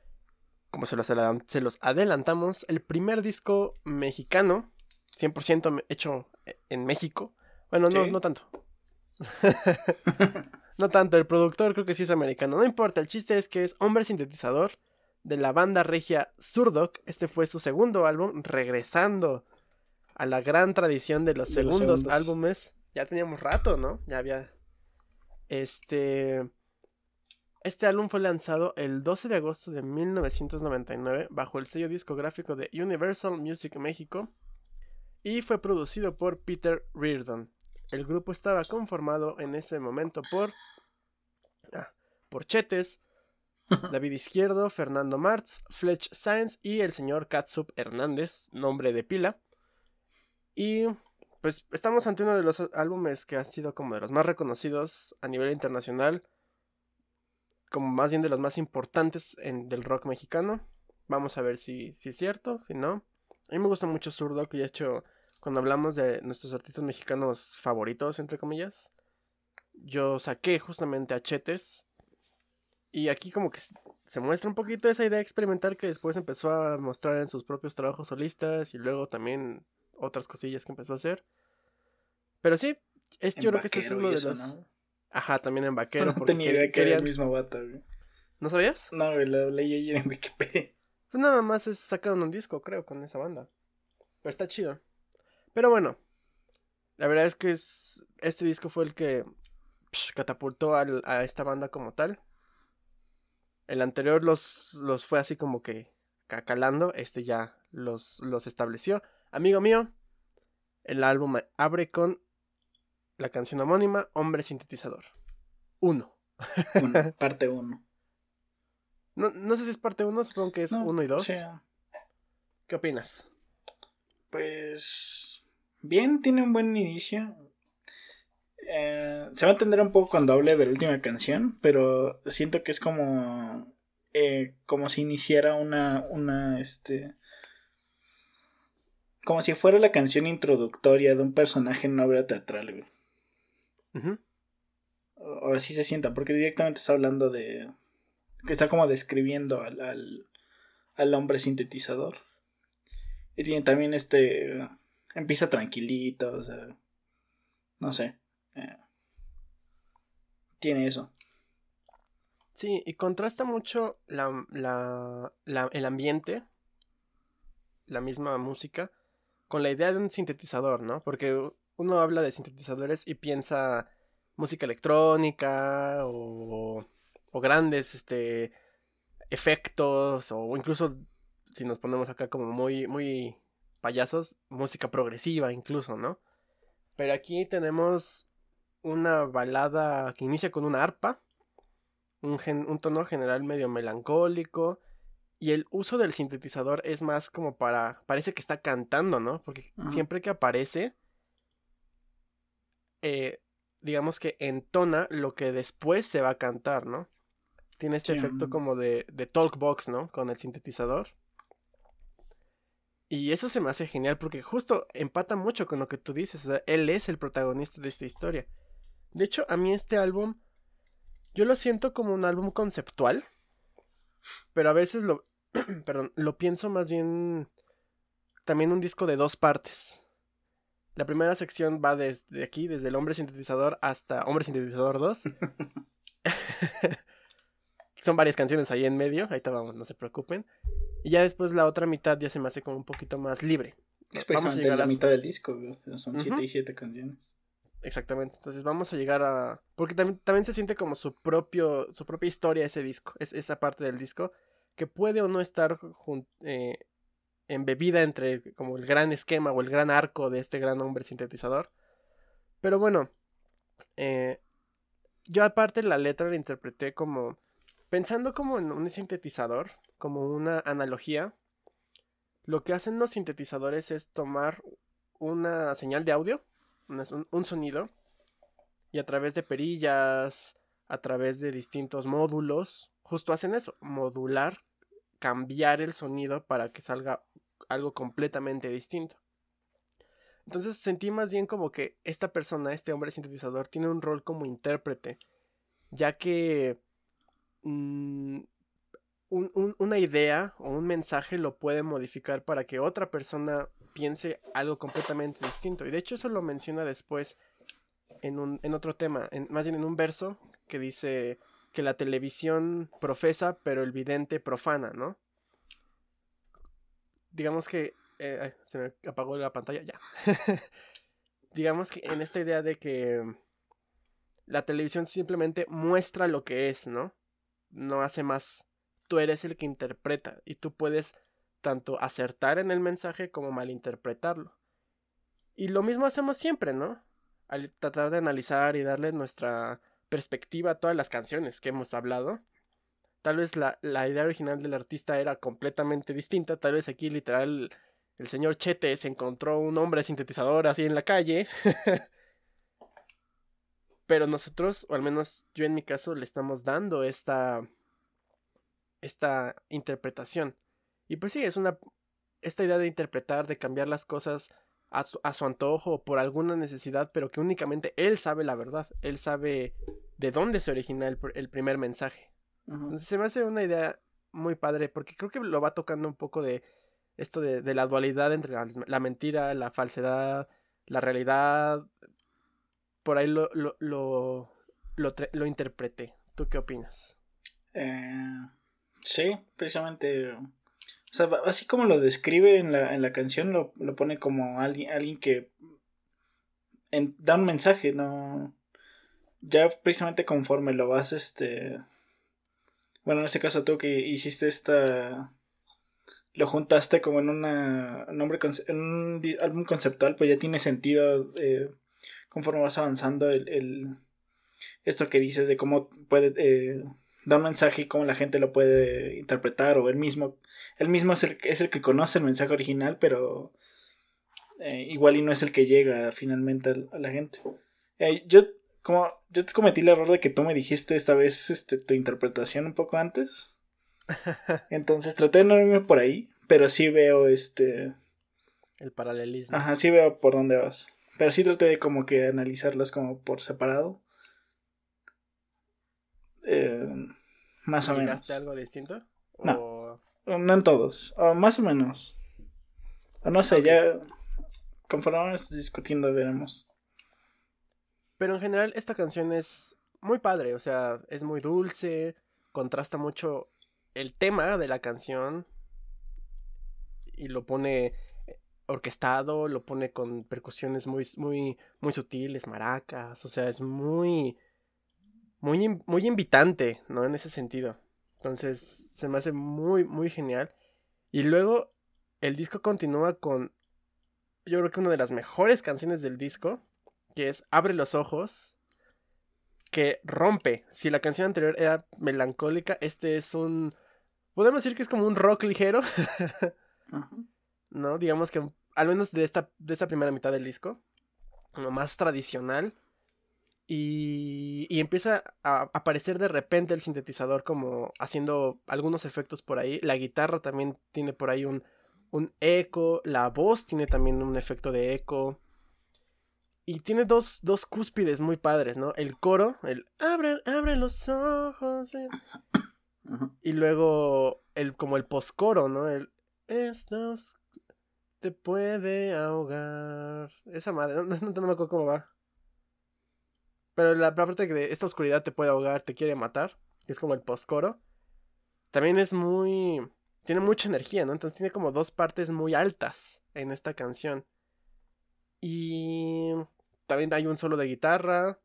como se los, adelan- se los adelantamos, el primer disco mexicano, 100% me- hecho e- en México. Bueno, no, Sí. no tanto. no tanto, el productor creo que sí es americano. No importa, el chiste es que es Hombre Sintetizador de la banda regia Surdoc. Este fue su segundo álbum, regresando a la gran tradición de los De los segundos segundos. álbumes. Ya teníamos rato, ¿no? Ya había. Este. Este álbum fue lanzado el 12 de agosto de 1999 bajo el sello discográfico de Universal Music México y fue producido por Peter Reardon. El grupo estaba conformado en ese momento por ah, por Chetes, David Izquierdo, Fernando Martz, Fletch Sáenz y el señor Katsup Hernández, nombre de pila. Y pues estamos ante uno de los álbumes que ha sido como de los más reconocidos a nivel internacional. como más bien de los más importantes del rock mexicano. Vamos a ver si, si es cierto, si no. A mí me gusta mucho Zurdo, que he hecho, cuando hablamos de nuestros artistas mexicanos favoritos, entre comillas, yo saqué justamente a Chetes. Y aquí como que se muestra un poquito esa idea experimental que después empezó a mostrar en sus propios trabajos solistas y luego también otras cosillas que empezó a hacer. Pero sí, es, yo creo que este es uno de los... Ajá, también en vaquero. No tenía idea que era el mismo vato, güey. ¿No sabías? No, güey, lo leí ayer en Wikipedia. Pues nada más es sacaron un disco, creo, con esa banda. Pero está chido. Pero bueno, la verdad es que es, este disco fue el que catapultó a esta banda como tal. El anterior los, los fue así como que cacalando, este ya los, los estableció. Amigo mío, el álbum abre con la canción homónima Hombre Sintetizador. Uno. parte uno. No, no, sé si es parte uno, supongo que es uno y dos. ¿Qué opinas? Pues bien, tiene un buen inicio. Eh, se va a entender un poco cuando hable de la última canción, pero siento que es como eh, como si iniciara una una este como si fuera la canción introductoria de un personaje en una obra teatral, o, así se sienta, porque directamente está hablando de que está como describiendo al, al, al hombre sintetizador. Y tiene también este empieza tranquilito, o sea, no sé. Eh, tiene eso. Sí, y contrasta mucho la, la, la, el ambiente, la misma música, con la idea de un sintetizador, ¿no? Porque uno habla de sintetizadores y piensa música electrónica o, o grandes este, efectos o incluso si nos ponemos acá como muy, muy payasos, música progresiva incluso, ¿no? Pero aquí tenemos una balada que inicia con una arpa, un, un, tono general medio melancólico, y el uso del sintetizador es más como para, parece que está cantando, ¿no? Porque siempre que aparece, eh, digamos que entona lo que después se va a cantar, ¿no? Tiene este efecto como de, de talkbox, ¿no? Con el sintetizador. Y eso se me hace genial porque justo empata mucho con lo que tú dices. O sea, él es el protagonista de esta historia. De hecho, a mí este álbum, yo lo siento como un álbum conceptual. Pero a veces lo, perdón, lo pienso más bien también un disco de dos partes. La primera sección va desde aquí, desde el hombre sintetizador hasta hombre sintetizador 2. Son varias canciones ahí en medio, ahí vamos, no se preocupen. Y ya después la otra mitad ya se me hace como un poquito más libre. vamos a llegar a la mitad del disco, son 7 y 7 canciones. Exactamente, entonces vamos a llegar a... Porque también, también se siente como su, propio, su propia historia ese disco, es esa parte del disco, que puede o no estar eh, embebida entre como el gran esquema o el gran arco de este gran hombre sintetizador. Pero bueno, eh, yo aparte la letra la interpreté como pensando como en un sintetizador, como una analogía. Lo que hacen los sintetizadores es tomar una señal de audio, un, sonido, y a través de perillas, a través de distintos módulos, justo hacen eso, modular, cambiar el sonido para que salga algo completamente distinto. Entonces sentí más bien como que esta persona, este hombre sintetizador, tiene un rol como intérprete, ya que una idea o un mensaje lo puede modificar para que otra persona piense algo completamente distinto. Y de hecho eso lo menciona después en, un, en otro tema, más bien en un verso que dice que la televisión profesa, pero el vidente profana, ¿no? digamos que... Eh, se me apagó la pantalla, ya. digamos que en esta idea de que la televisión simplemente muestra lo que es, ¿no? No hace más. Tú eres el que interpreta y tú puedes tanto acertar en el mensaje como malinterpretarlo. Y lo mismo hacemos siempre, ¿no? Al tratar de analizar y darle nuestra perspectiva a todas las canciones que hemos hablado. Tal vez la, idea original del artista era completamente distinta. Tal vez aquí literal el señor Chete se encontró un hombre sintetizador así en la calle. Pero nosotros, o al menos yo en mi caso, le estamos dando esta, esta interpretación. Y pues sí, es una, esta idea de interpretar, de cambiar las cosas a su, a su antojo o por alguna necesidad, pero que únicamente él sabe la verdad, él sabe de dónde se origina el, el primer mensaje. Entonces se me hace una idea muy padre, porque creo que lo va tocando un poco de esto de, de la dualidad entre la, la, mentira, la falsedad, la realidad. Por ahí lo, lo, lo, lo, lo interpreté. ¿Tú qué opinas? Eh, sí, precisamente. O sea, así como lo describe en la, en la canción, lo, lo pone como alguien, alguien que da un mensaje, no. Ya precisamente conforme lo vas, este. Bueno, en este caso tú que hiciste esta. Lo juntaste como en una. Nombre, en un álbum conceptual, pues ya tiene sentido. Eh, conforme vas avanzando, el, el, esto que dices de cómo puede. Eh, da un mensaje y cómo la gente lo puede interpretar o él mismo él mismo es el, es el que conoce el mensaje original pero eh, igual y no es el que llega finalmente a, a la gente. Eh, yo como yo te cometí el error de que tú me dijiste esta vez este, tu interpretación un poco antes. Entonces traté de no irme por ahí pero sí veo este el paralelismo. ajá sí veo por dónde vas. Pero sí traté de como que analizarlas como por separado eh, más o menos. algo distinto? No. O... No en todos. O más o menos. O no sé, okay. ya. Conforme vamos discutiendo, veremos. Pero en general, esta canción es muy padre. O sea, es muy dulce. Contrasta mucho el tema de la canción. Y lo pone orquestado. Lo pone con percusiones muy, muy, muy sutiles, maracas. O sea, es muy muy, muy invitante, ¿no? En ese sentido. Entonces, se me hace muy, muy genial. Y luego, el disco continúa con, yo creo que una de las mejores canciones del disco, que es Abre los ojos, que rompe. Si la canción anterior era melancólica, este es un, podemos decir que es como un rock ligero. ¿No? Digamos que, al menos de esta, de esta primera mitad del disco, como más tradicional. Y, y, empieza a aparecer de repente el sintetizador como haciendo algunos efectos por ahí. La guitarra también tiene por ahí un, un eco. La voz tiene también un efecto de eco. Y tiene dos, dos cúspides muy padres, ¿no? El coro, el abre, abre los ojos. Eh". Y luego el, como el poscoro, ¿no? El estos te puede ahogar. Esa madre, no, no, no me acuerdo cómo va. Pero la parte de esta oscuridad te puede ahogar, te quiere matar, que es como el postcoro, también es muy... Tiene mucha energía, ¿no? Entonces tiene como dos partes muy altas en esta canción. Y también hay un solo de guitarra,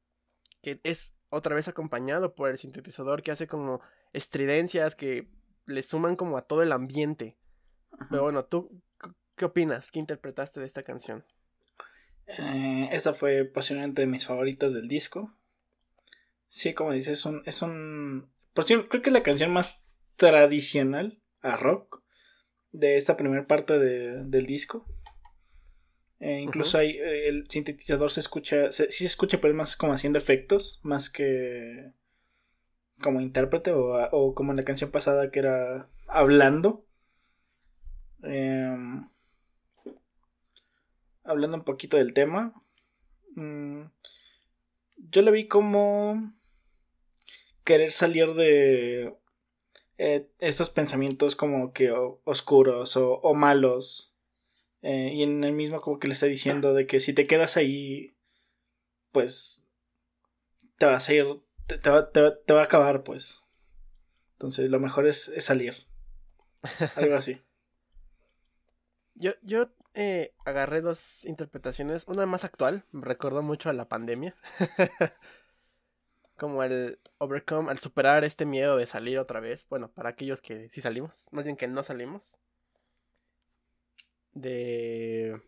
que es otra vez acompañado por el sintetizador, que hace como estridencias que le suman como a todo el ambiente. Ajá. Pero bueno, ¿tú qué opinas? ¿Qué interpretaste de esta canción? Eh, esta fue posiblemente de mis favoritas del disco. Sí, como dices, es un. Es un por cierto, creo que es la canción más tradicional a rock de esta primera parte de, del disco. Eh, incluso uh -huh. hay, el sintetizador se escucha, se, sí se escucha, pero es más como haciendo efectos, más que como intérprete o, o como en la canción pasada que era hablando. Eh, hablando un poquito del tema, mmm, yo le vi como querer salir de eh, estos pensamientos como que oscuros o, malos. Eh, y en el mismo como que le está diciendo de que si te quedas ahí, pues te vas a ir, te, va, te, te va, a acabar, pues. Entonces lo mejor es salir. Algo así. Yo, yo eh, agarré dos interpretaciones. Una más actual, me recordó mucho a la pandemia. Como el overcome, al superar este miedo de salir otra vez. Bueno, para aquellos que sí salimos, más bien que no salimos. De.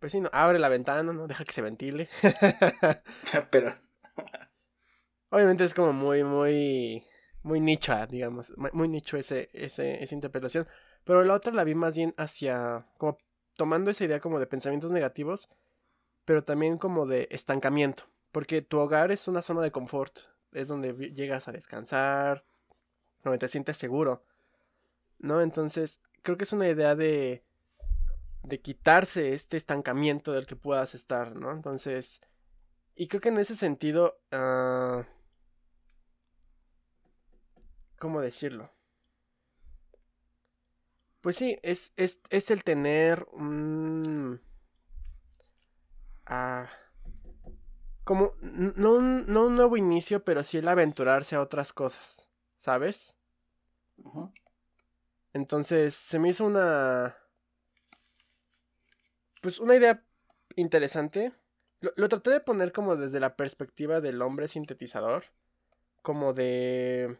Pues sí, no, abre la ventana, ¿no? Deja que se ventile. Pero. Obviamente es como muy, muy. Muy nicho, digamos. Muy nicho ese, ese, esa interpretación. Pero la otra la vi más bien hacia. como tomando esa idea como de pensamientos negativos, pero también como de estancamiento. Porque tu hogar es una zona de confort. Es donde llegas a descansar, donde te sientes seguro. ¿No? Entonces, creo que es una idea de. de quitarse este estancamiento del que puedas estar, ¿no? Entonces. Y creo que en ese sentido. Uh, ¿Cómo decirlo? Pues sí, es, es, es el tener un... Ah, como, no un, no un nuevo inicio, pero sí el aventurarse a otras cosas, ¿sabes? Entonces, se me hizo una... Pues una idea interesante. Lo, lo, traté de poner como desde la perspectiva del hombre sintetizador. Como de...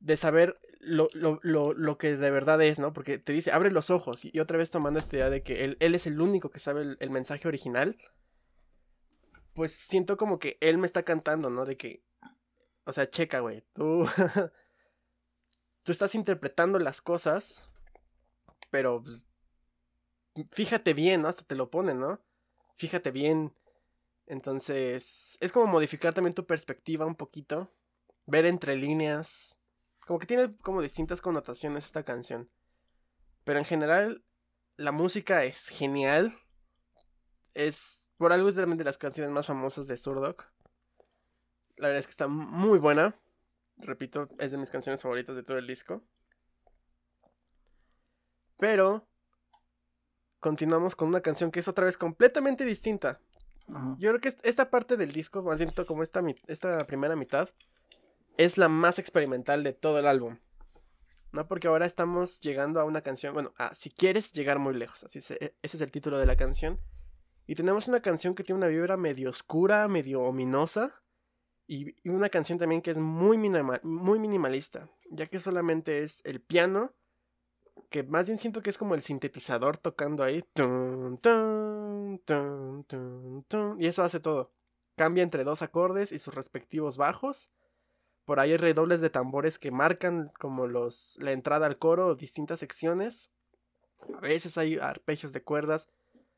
De saber lo, lo, lo, lo, que de verdad es, ¿no? Porque te dice, abre los ojos. Y, otra vez tomando esta idea de que él, él es el único que sabe el, mensaje original. Pues siento como que él me está cantando, ¿no? De que. O sea, checa, güey. Tú. tú estás interpretando las cosas. Pero. Pues, fíjate bien, ¿no? Hasta te lo pone, ¿no? Fíjate bien. Entonces. Es como modificar también tu perspectiva un poquito. Ver entre líneas como que tiene como distintas connotaciones esta canción. Pero en general, la música es genial. Es. Por algo es de las canciones más famosas de Surdoc. La verdad es que está muy buena. Repito, es de mis canciones favoritas de todo el disco. Pero. Continuamos con una canción que es otra vez completamente distinta. Yo creo que esta parte del disco, más bien como esta, esta primera mitad, es la más experimental de todo el álbum. ¿No? Porque ahora estamos llegando a una canción, bueno, a Si quieres llegar muy lejos, así ese es el título de la canción. Y tenemos una canción que tiene una vibra medio oscura, medio ominosa. Y, una canción también que es muy, muy minimalista, ya que solamente es el piano, que más bien siento que es como el sintetizador tocando ahí. y eso hace todo. Cambia entre dos acordes y sus respectivos bajos por ahí hay redobles de tambores que marcan como los la entrada al coro o distintas secciones. A veces hay arpegios de cuerdas,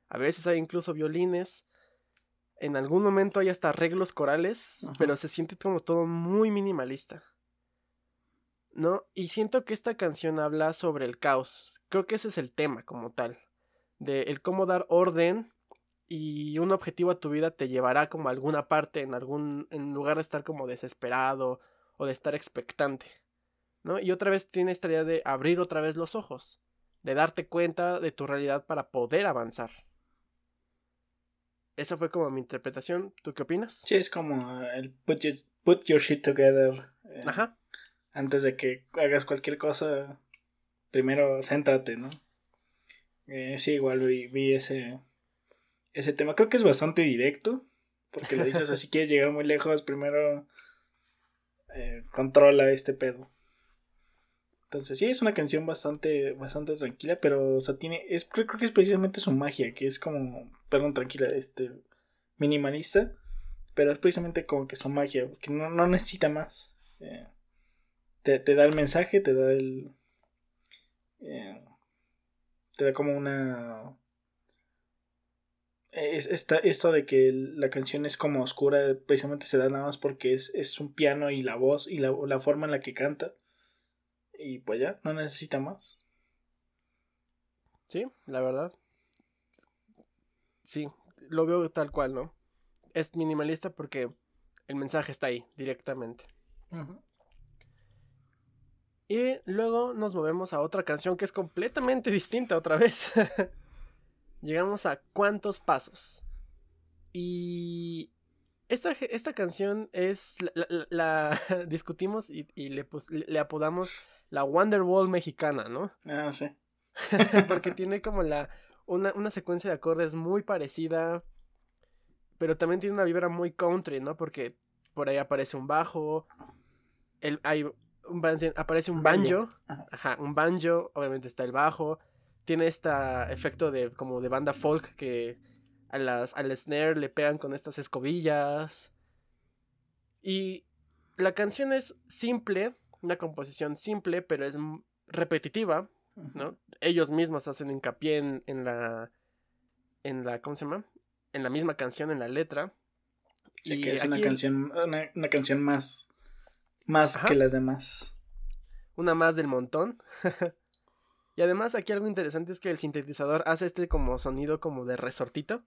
a veces hay incluso violines. En algún momento hay hasta arreglos corales, pero se siente como todo muy minimalista. ¿No? Y siento que esta canción habla sobre el caos. Creo que ese es el tema como tal. De el cómo dar orden y un objetivo a tu vida te llevará como a alguna parte en algún en lugar de estar como desesperado o de estar expectante. ¿no? Y otra vez tiene esta idea de abrir otra vez los ojos, de darte cuenta de tu realidad para poder avanzar. Esa fue como mi interpretación. ¿Tú qué opinas? Sí, es como el put, your, shit together. Eh, Ajá. Antes de que hagas cualquier cosa, primero céntrate, ¿no? Eh, sí, igual vi, ese, ese tema. Creo que es bastante directo. Porque lo dices, si quieres llegar muy lejos, primero eh, controla este pedo. Entonces sí, es una canción bastante, bastante tranquila, pero, o sea, tiene, es, creo, que es precisamente su magia, que es como, perdón, tranquila, este, minimalista, pero es precisamente como que su magia, que no, no necesita más. Eh, te, da el mensaje, te da el... Eh, te da como una es, esto de que la canción es como oscura, precisamente se da nada más porque es, es un piano y la voz y la, la, forma en la que canta. Y pues ya, no necesita más. Sí, la verdad. Sí, lo veo tal cual, ¿no? Es minimalista porque el mensaje está ahí directamente. Y luego nos movemos a otra canción que es completamente distinta otra vez. llegamos a cuántos pasos. Y esta, esta canción es. La, discutimos y, le, le, apodamos la Wonderwall mexicana, ¿no? Ah, sí. Porque tiene como la. Una, una, secuencia de acordes muy parecida. Pero también tiene una vibra muy country, ¿no? Porque por ahí aparece un bajo. El, hay un, aparece un banjo. Ajá, un banjo. Obviamente está el bajo tiene este efecto de como de banda folk que a las, al snare le pegan con estas escobillas. Y la canción es simple, una composición simple, pero es repetitiva, ¿no? Ellos mismos hacen hincapié en, en la en la ¿cómo se llama? En la misma canción, en la letra. y que es una canción, una, canción más, más que las demás. Una más del montón. y además aquí algo interesante es que el sintetizador hace este como sonido como de resortito.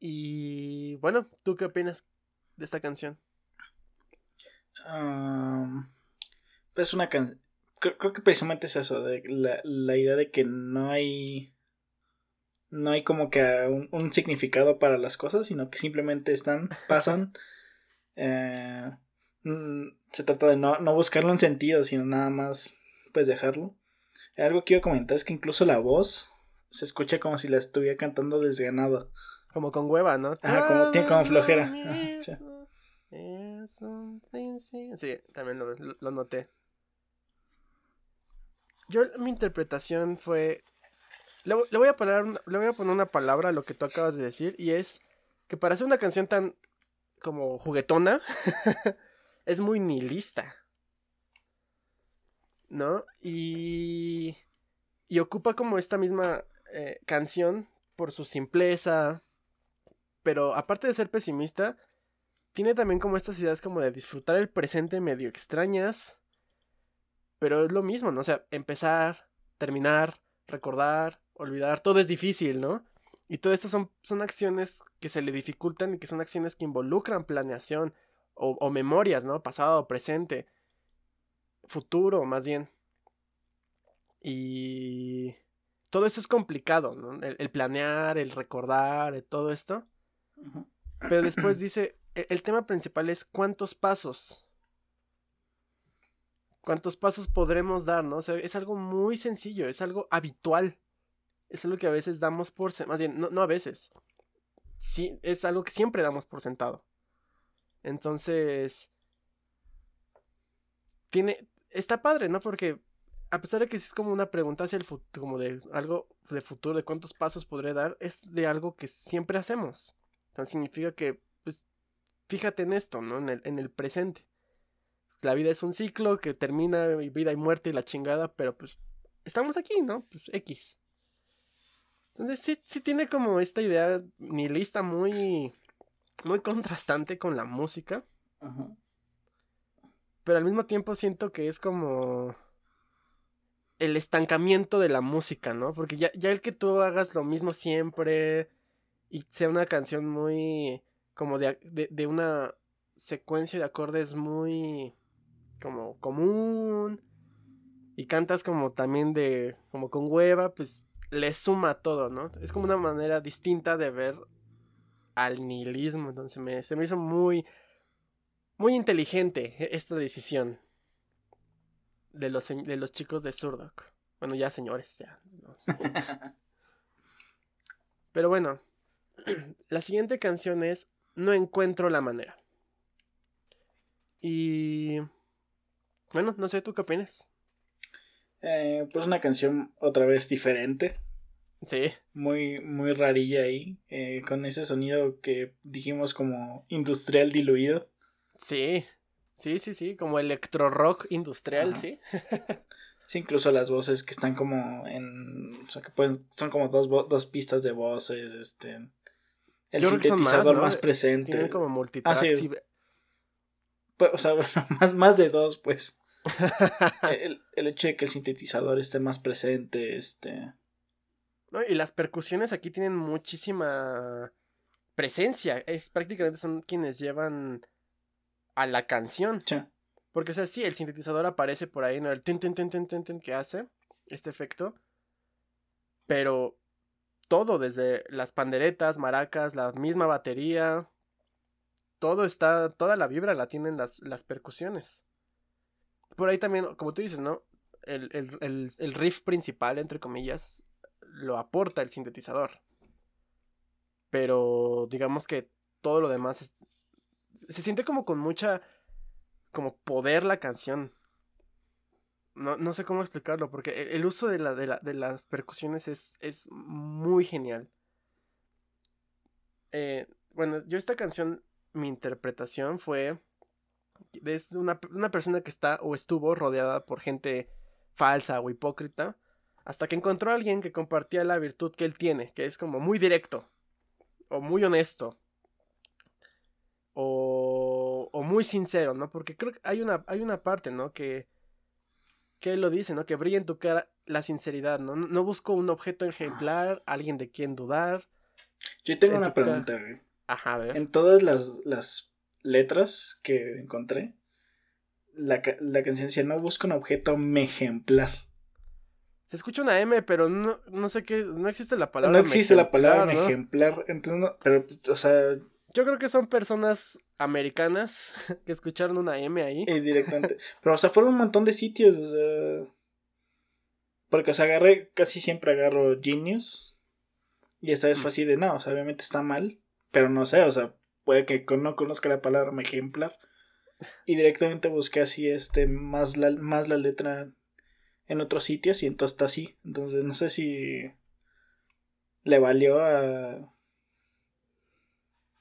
Y bueno, ¿tú qué opinas de esta canción? pues una canción... Creo, que precisamente es eso, de la, la idea de que no hay no hay como que un, significado para las cosas, sino que simplemente están, pasan. Eh, mm, se trata de no, no buscarlo en sentido, sino nada más pues dejarlo. Algo que iba a comentar es que incluso la voz se escucha como si la estuviera cantando desganada. Como con hueva, ¿no? Ah, como, tiene como flojera. sí, también lo, lo noté. Yo, mi interpretación fue le, voy a poner, le voy a poner una palabra a lo que tú acabas de decir y es que para hacer una canción tan como juguetona es muy nihilista. ¿No? Y, y ocupa como esta misma eh, canción por su simpleza. Pero aparte de ser pesimista, tiene también como estas ideas como de disfrutar el presente medio extrañas. Pero es lo mismo, ¿no? O sea, empezar, terminar, recordar, olvidar, todo es difícil, ¿no? Y todo esto son, son acciones que se le dificultan y que son acciones que involucran planeación o, memorias, ¿no? Pasado, presente, futuro, más bien. Y todo esto es complicado, ¿no? El, planear, el recordar, todo esto. Pero después dice, el, el tema principal es cuántos pasos. ¿Cuántos pasos podremos dar, no? O sea, es algo muy sencillo, es algo habitual es algo que a veces damos por más bien, no, a veces. Sí, es algo que siempre damos por sentado. Entonces, tiene, está padre, ¿no? Porque a pesar de que es como una pregunta hacia el futuro, como de algo de futuro, de cuántos pasos podré dar, es de algo que siempre hacemos. Entonces significa que, pues, fíjate en esto, ¿no? En el, en el presente. La vida es un ciclo que termina, vida y muerte y la chingada, pero pues, estamos aquí, ¿no? Pues X. Entonces sí, sí tiene como esta idea nihilista muy, muy contrastante con la música. Pero al mismo tiempo siento que es como el estancamiento de la música, ¿no? Porque ya, ya el que tú hagas lo mismo siempre y sea una canción muy como de, de, una secuencia de acordes muy como común y cantas como también de como con hueva, pues le suma todo, ¿no? Es como una manera distinta de ver al nihilismo. Entonces me, se me hizo muy, muy inteligente e, esta decisión de los, de los chicos de Surdoc. Bueno, ya señores, ya. Pero bueno, la siguiente canción es No encuentro la manera. Y... Bueno, no sé, ¿tú qué opinas? Eh, pues una canción otra vez diferente. Sí. Muy, muy rarilla ahí. Eh, con ese sonido que dijimos como industrial diluido. Sí. Sí, sí, sí. Como electro rock industrial, sí. sí, incluso las voces que están como en. O sea, que pueden. Son como dos, dos pistas de voces. Este. El sintetizador más, presente. Tienen como multitrack. Ah, pues, o sea, más, más de dos, pues. el, hecho de que el sintetizador esté más presente, este... y las percusiones aquí tienen muchísima presencia. Es prácticamente son quienes llevan a la canción. Porque, o sea, sí, el sintetizador aparece por ahí, ¿no? El tin, tin, tin, tin, tin, que hace este efecto. Pero todo, desde las panderetas, maracas, la misma batería. Todo está, toda la vibra la tienen las, las percusiones por ahí también, como tú dices, ¿no? El, riff principal, entre comillas, lo aporta el sintetizador. Pero digamos que todo lo demás se siente como con mucha como poder la canción. No, no sé cómo explicarlo, porque el, uso de, la, de, las percusiones es, es muy genial. Eh, bueno, yo esta canción, mi interpretación fue es una, persona que está o estuvo rodeada por gente falsa o hipócrita, hasta que encontró a alguien que compartía la virtud que él tiene, que es como muy directo o muy honesto. O, o muy sincero, ¿no? Porque creo que hay una, hay una parte, ¿no? Que, que él lo dice, ¿no? Que brilla en tu cara la sinceridad, ¿no? No busco un objeto ejemplar, alguien de quien dudar. Yo tengo una pregunta, güey. Ajá, a ver. En todas las, las letras que encontré, la, la canción decía, no busco un objeto ejemplar. Se escucha una M, pero no, no sé qué, no existe la palabra. No existe la palabra ejemplar, entonces no, pero, o sea... Yo creo que son personas americanas que escucharon una M ahí. Eh, directamente. pero, o sea, fueron un montón de sitios, o sea... Porque, o sea, agarré, casi siempre agarro Genius. Y esta vez fue mm. así de, no, o sea, obviamente está mal, pero no sé, o sea, puede que no conozca la palabra ejemplar. Y directamente busqué así, este, más la, más la letra en otros sitios y entonces está así. Entonces no sé si le valió a...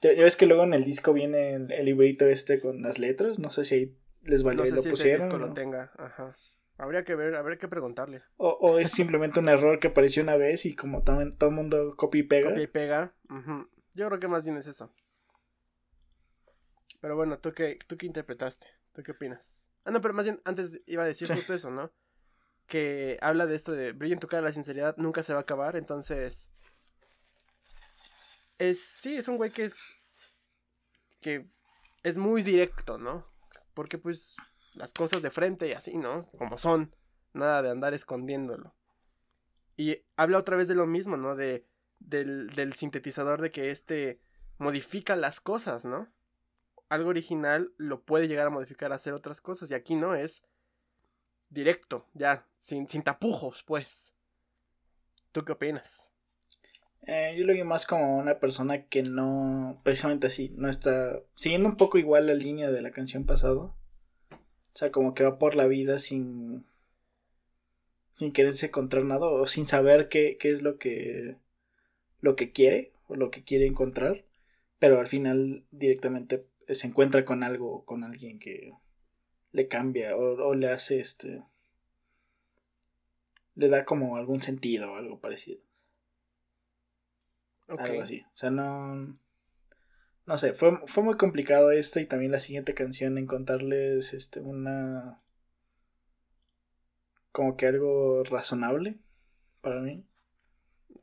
Ya, ves que luego en el disco viene el, librito este con las letras, no sé si ahí les valió no sé lo pusieron. Ese lo tenga, ajá. Habría que ver, habría que preguntarle. O, es simplemente un error que apareció una vez y como todo, todo el mundo copia y pega. Copia y pega. Yo creo que más bien es eso. Pero bueno, ¿tú qué, ¿tú qué interpretaste? ¿Tú qué opinas? Ah, no, pero más bien antes iba a decir justo eso, ¿no? que habla de esto de brilla en tu cara la sinceridad, nunca se va a acabar, entonces... Es, sí, es un güey que es... que es muy directo, ¿no? Porque pues las cosas de frente y así, ¿no? Como son, nada de andar escondiéndolo. Y habla otra vez de lo mismo, ¿no? De, del, del sintetizador de que este modifica las cosas, ¿no? Algo original lo puede llegar a modificar a hacer otras cosas y aquí no es directo, ya, sin, sin tapujos, pues. ¿Tú qué opinas? Eh, yo lo veo más como una persona que no, precisamente así, no está, siguiendo un poco igual la línea de la canción pasado. O sea, como que va por la vida sin, sin quererse encontrar nada o sin saber qué, qué es lo que, lo que quiere o lo que quiere encontrar. Pero al final directamente se encuentra con algo, con alguien que, le cambia o, le hace este le da como algún sentido o algo parecido algo así. O sea no no sé fue, fue muy complicado esto y también la siguiente canción encontrarles este una como que algo razonable para mí.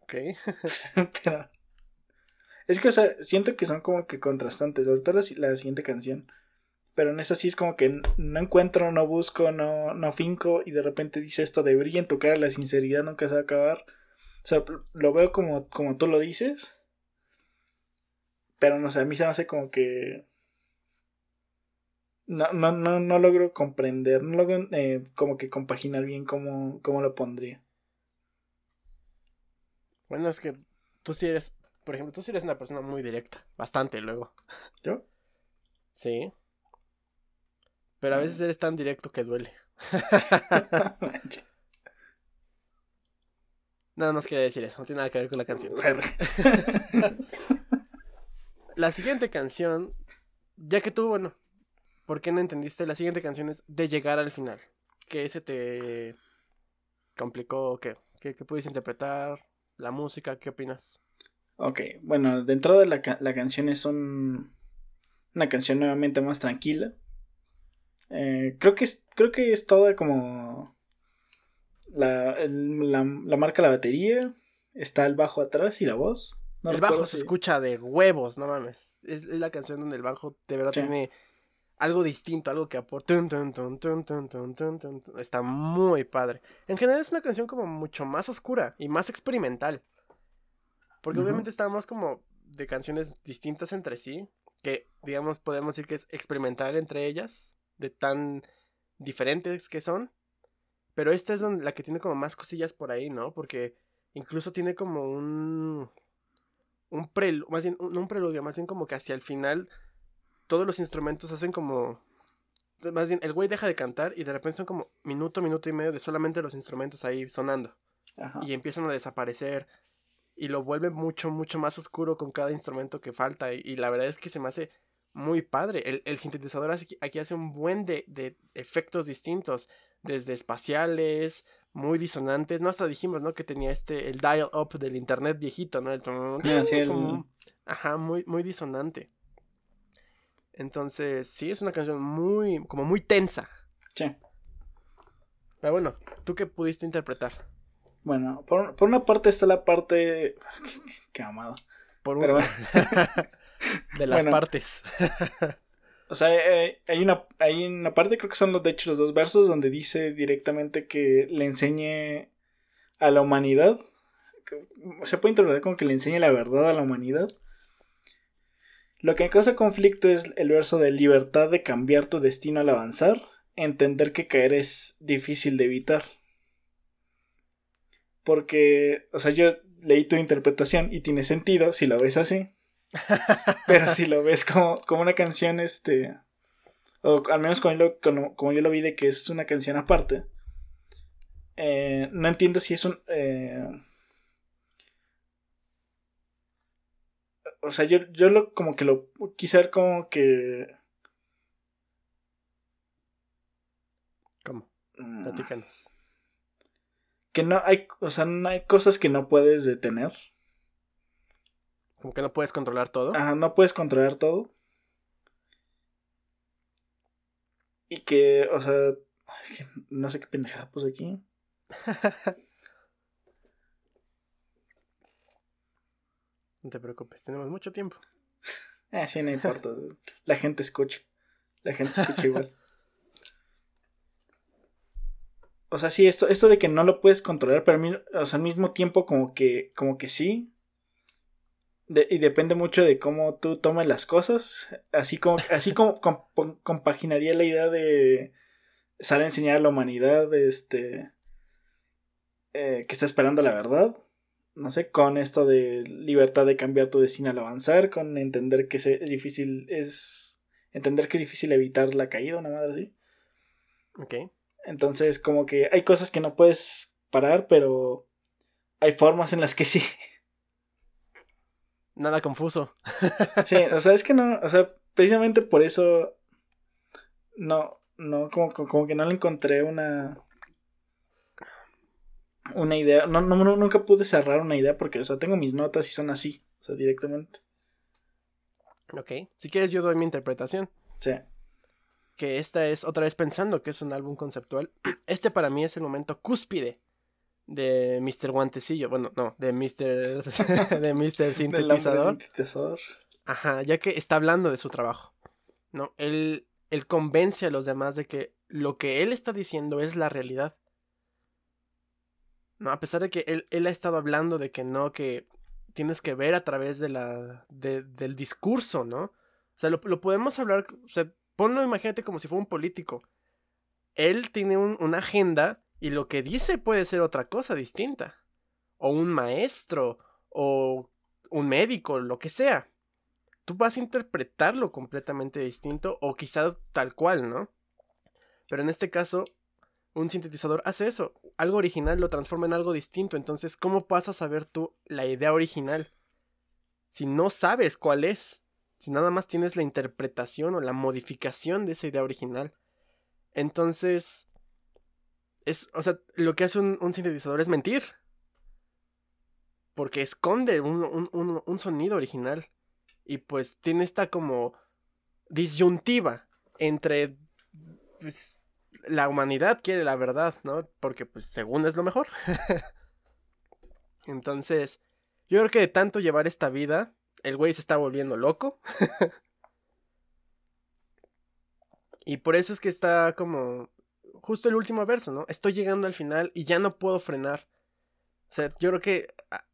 Ok. Pero es que o sea siento que son como que contrastantes sobre todo la siguiente canción pero en esa sí es como que no encuentro, no busco, no, no finco y de repente dice esto de brilla en tu cara, la sinceridad nunca se va a acabar. O sea, lo veo como, como tú lo dices. Pero no sé, a mí se me hace como que... No, no, no, no logro comprender, no logro eh, como que compaginar bien cómo, cómo lo pondría. Bueno, es que tú sí eres, por ejemplo, tú sí eres una persona muy directa, bastante luego. ¿Yo? Sí. Pero a veces eres tan directo que duele. Nada más quería decir eso, no tiene nada que ver con la canción. la siguiente canción, ya que tú, bueno, ¿por qué no entendiste? La siguiente canción es De llegar al final. ¿Qué ese te complicó? ¿Qué? ¿Qué, qué pudiste interpretar? ¿La música? ¿Qué opinas? Ok, bueno, dentro de la, la canción es un, una canción nuevamente más tranquila. Eh, creo que es, creo que es toda como la, la, marca la batería, está el bajo atrás y la voz. el bajo se escucha de huevos, no mames. Es, la canción donde el bajo de verdad tiene algo distinto, algo que aporta. Está muy padre. En general es una canción como mucho más oscura y más experimental. Porque obviamente estamos como de canciones distintas entre sí. Que digamos podemos decir que es experimental entre ellas de tan diferentes que son. Pero esta es la que tiene como más cosillas por ahí, ¿no? Porque incluso tiene como un. Un preludio, más bien, un preludio, más bien como que hacia el final todos los instrumentos hacen como. Más bien, el güey deja de cantar y de repente son como minuto, minuto y medio de solamente los instrumentos ahí sonando. Y empiezan a desaparecer. Y lo vuelve mucho, mucho más oscuro con cada instrumento que falta. y la verdad es que se me hace muy padre. El, sintetizador aquí hace un buen de, efectos distintos, desde espaciales, muy disonantes. No hasta dijimos, ¿no? Que tenía este, el dial up del internet viejito, ¿no? El... Ah, como, Ajá, muy, muy disonante. Entonces, sí, es una canción muy, como muy tensa. Sí. Pero bueno, ¿tú qué pudiste interpretar? Bueno, por, por una parte está la parte... Qué amado. Por Pero una... bueno. de las Bueno. partes. O sea, eh, hay una, hay una parte, creo que son los, de hecho los dos versos, donde dice directamente que le enseñe a la humanidad. Se puede interpretar como que le enseñe la verdad a la humanidad. Lo que causa conflicto es el verso de libertad de cambiar tu destino al avanzar, entender que caer es difícil de evitar. Porque, o sea, yo leí tu interpretación y tiene sentido si lo ves así. Pero si lo ves como, como una canción, este. O al menos como yo, lo, como, como yo lo vi de que es una canción aparte. eh, no entiendo si es un. eh, o sea, yo, yo lo como que lo quise ver como que. ¿Cómo? mm, Platícanos. Que no hay. O sea, no hay cosas que no puedes detener. Como que no puedes controlar todo. Ajá, no puedes controlar todo. Y que, o sea, es que no sé qué pendejada puse aquí. No te preocupes, tenemos mucho tiempo. Ah, sí, no importa. La gente escucha. La gente escucha igual. O sea, sí, esto, esto de que no lo puedes controlar, pero al mi- o sea, al mismo tiempo como que, como que sí. De- y depende mucho de cómo tú tomes las cosas. Así como, así como com- compaginaría la idea de sale a enseñar a la humanidad, este, eh, que está esperando la verdad. No sé, con esto de libertad de cambiar tu destino al avanzar, con entender que es difícil, es entender que es difícil evitar la caída, una madre así. Ok. Entonces, como que hay cosas que no puedes parar, pero hay formas en las que sí. Nada confuso. Sí, o sea, es que no, o sea, precisamente por eso no, no, como, como- que no le encontré una una idea, no, no, nunca pude cerrar una idea porque, o sea, tengo mis notas y son así, o sea, directamente. Ok. Si quieres, yo doy mi interpretación. Sea, Que esta es otra vez pensando que es un álbum conceptual. Este para mí es el momento cúspide de Mr. Guantecillo. Bueno, no, de Mr. de Mr. Sintetizador. sintetizador. Ajá, ya que está hablando de su trabajo. ¿No? Él, él convence a los demás de que lo que él está diciendo es la realidad. No, a pesar de que él, él ha estado hablando de que no, que tienes que ver a través de la, de- del discurso, ¿no? O sea, lo, lo podemos hablar, o sea, ponlo, imagínate como si fuera un político. Él tiene un- una agenda y lo que dice puede ser otra cosa distinta. O un maestro, o un médico, lo que sea tú vas a interpretarlo completamente distinto o quizá tal cual, ¿no? Pero en este caso, un sintetizador hace eso, algo original lo transforma en algo distinto, entonces, ¿cómo vas a saber tú la idea original? Si no sabes cuál es, si nada más tienes la interpretación o la modificación de esa idea original. Entonces, es, o sea, lo que hace un, un sintetizador es mentir. Porque esconde un, un- un- sonido original y pues tiene esta como disyuntiva entre pues, la humanidad quiere la verdad, ¿no? Porque pues según es lo mejor. Entonces, yo creo que de tanto llevar esta vida, el güey se está volviendo loco. y por eso es que está como justo el último verso, ¿no? Estoy llegando al final y ya no puedo frenar. O sea, yo creo que ah,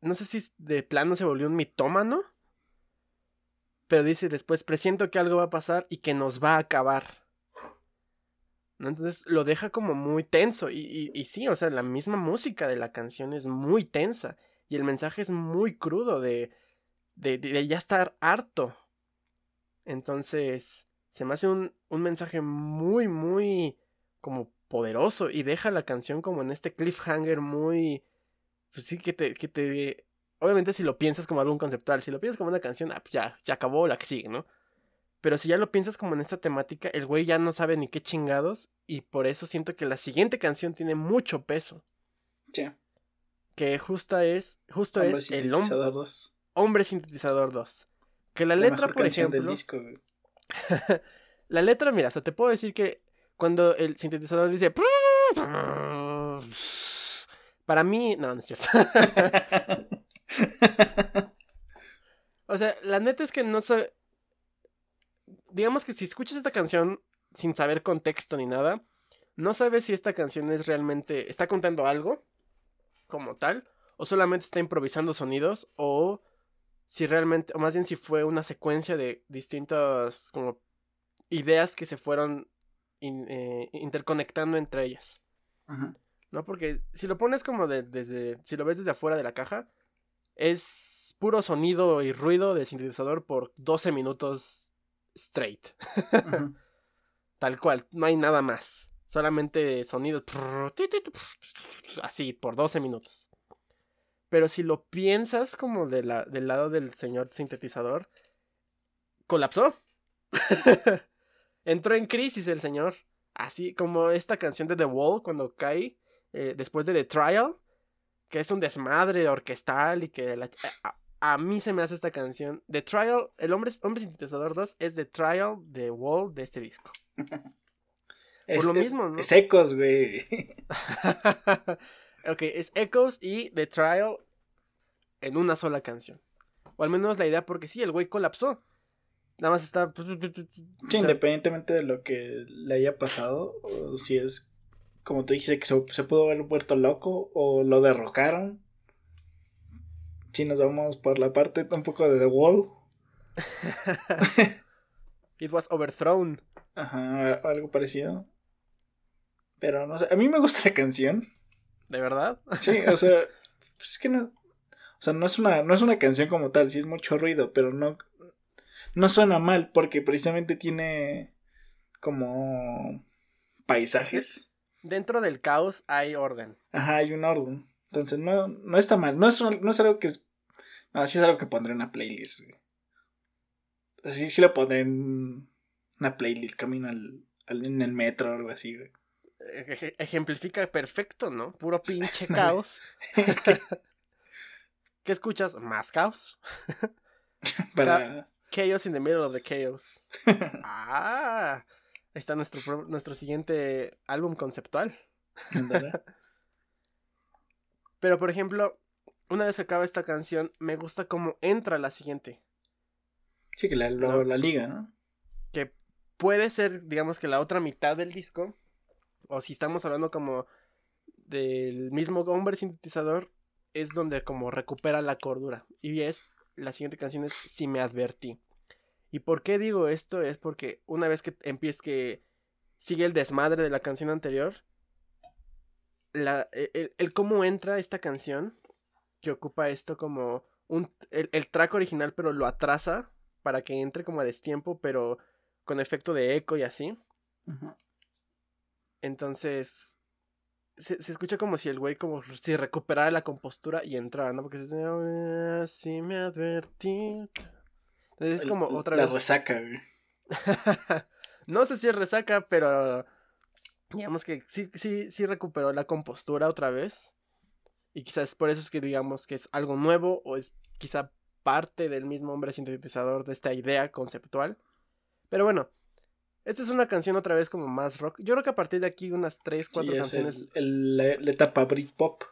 no sé si de plano se volvió un mitómano. Pero dice después, presiento que algo va a pasar y que nos va a acabar. Entonces lo deja como muy tenso. Y, sí, o sea, la misma música de la canción es muy tensa. Y el mensaje es muy crudo de, de, de ya estar harto. Entonces, se me hace un, un mensaje muy, muy como poderoso. Y deja la canción como en este cliffhanger muy... Pues sí, que te, que te obviamente si lo piensas como algo conceptual, si lo piensas como una canción, ah, pues ya, ya acabó la que sigue, ¿no? Pero si ya lo piensas como en esta temática, el güey ya no sabe ni qué chingados y por eso siento que la siguiente canción tiene mucho peso. Sí. Que justa es, justo Hombre es el hom- sintetizador 2. hombre sintetizador 2. Que la La letra, por canción del ejemplo, disco, güey. la letra, mira, o sea, te puedo decir que cuando el sintetizador dice... Para mí, no, no es cierto. o sea, la neta es que no sé. Digamos que si escuchas esta canción sin saber contexto ni nada, no sabes si esta canción es realmente. está contando algo como tal, o solamente está improvisando sonidos, o si realmente, o más bien si fue una secuencia de distintas como ideas que se fueron eh, interconectando entre ellas. Ajá. ¿no? Porque si lo pones como de, desde, si lo ves desde afuera de la caja, es puro sonido y ruido de sintetizador por 12 minutos straight. Tal cual, no hay nada más. Solamente sonido así por 12 minutos. Pero si lo piensas como de la, del lado del señor sintetizador, colapsó. Entró en crisis el señor. Así como esta canción de The Wall cuando cae eh, después de The Trial, que es un desmadre orquestal y que a, mí se me hace esta canción. The Trial, el hombre, hombre sintetizador 2 es The Trial The Wall de este disco. Por lo mismo, ¿no? Es Echoes, güey. ok, es Echoes y The Trial en una sola canción. O al menos la idea, porque sí, el güey colapsó. Nada más está. Sí, independientemente de lo que le haya pasado, si es como tú dijiste, que se, pudo haber vuelto loco o lo derrocaron. Si nos vamos por la parte un poco de The Wall. It was overthrown. Ajá, algo parecido. Pero no sé, a mí me gusta la canción. ¿De verdad? Sí, o sea, pues es que no. O sea, no es una, no es una canción como tal, sí es mucho ruido, pero no. No suena mal, porque precisamente tiene como paisajes dentro del caos hay orden. Ajá, hay un orden. Entonces no, no está mal. No es, no es algo que... No, sí es algo que pondré en una playlist. Así sí lo pondré en una playlist, camino al, en el metro o algo así. Ejemplifica perfecto, ¿no? Puro pinche caos. ¿Qué escuchas? Más caos. Para... chaos in the middle of the chaos. ah, está nuestro, nuestro siguiente álbum conceptual. Pero, por ejemplo, una vez acaba esta canción, me gusta cómo entra la siguiente. Sí, que la, la liga, ¿no? Que puede ser, digamos que la otra mitad del disco. O si estamos hablando como del mismo hombre sintetizador, es donde como recupera la cordura. Y es, la siguiente canción es Si me advertí. ¿Y por qué digo esto? Es porque una vez que empieza que sigue el desmadre de la canción anterior, la, e, el, cómo entra esta canción, que ocupa esto como un, el, track original, pero lo atrasa para que entre como a destiempo, pero con efecto de eco y así. Entonces, se, escucha como si el güey como si recuperara la compostura y entrara, ¿no? Porque se si me advertí es como otra la resaca, güey. no sé si es resaca, pero digamos que sí, sí, sí recuperó la compostura otra vez. Y quizás por eso es que digamos que es algo nuevo o es quizá parte del mismo hombre sintetizador de esta idea conceptual. Pero bueno, esta es una canción otra vez como más rock. Yo creo que a partir de aquí unas 3, 4 canciones. El, la, etapa Britpop.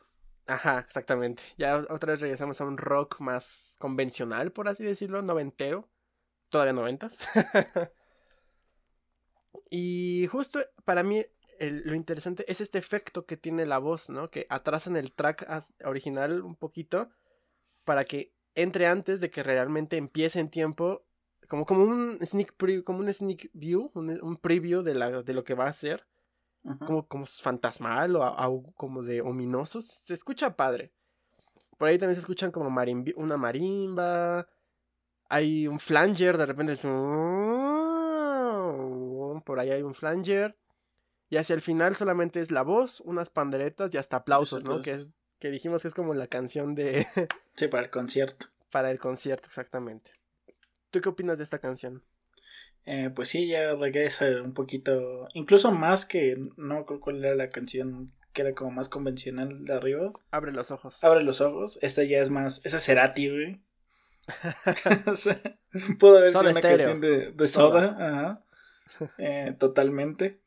Ajá, exactamente. Ya otra vez regresamos a un rock más convencional, por así decirlo, noventero. Todavía noventas. y justo para mí lo interesante es este efecto que tiene la voz, ¿no? Que atrasan el track original un poquito para que entre antes de que realmente empiece en tiempo. Como, como un sneak como un sneak view, un, preview de, la, de lo que va a ser como, como fantasmal o como de ominosos. Se escucha padre. Por ahí también se escuchan como una marimba. Hay un flanger, de repente Por ahí hay un flanger. Y hacia el final solamente es la voz, unas panderetas y hasta aplausos, ¿no? Que, es, que dijimos que es como la canción de... sí, para el concierto. Para el concierto, exactamente. ¿Tú qué opinas de esta canción? Eh, pues sí, ya regresa un poquito, incluso más que, no creo cuál era la canción que era como más convencional de arriba. Abre los ojos. Abre los ojos. Esta ya es más, esa es Cerati, güey. pudo haber sido una canción de, de soda. Ajá. Eh, totalmente.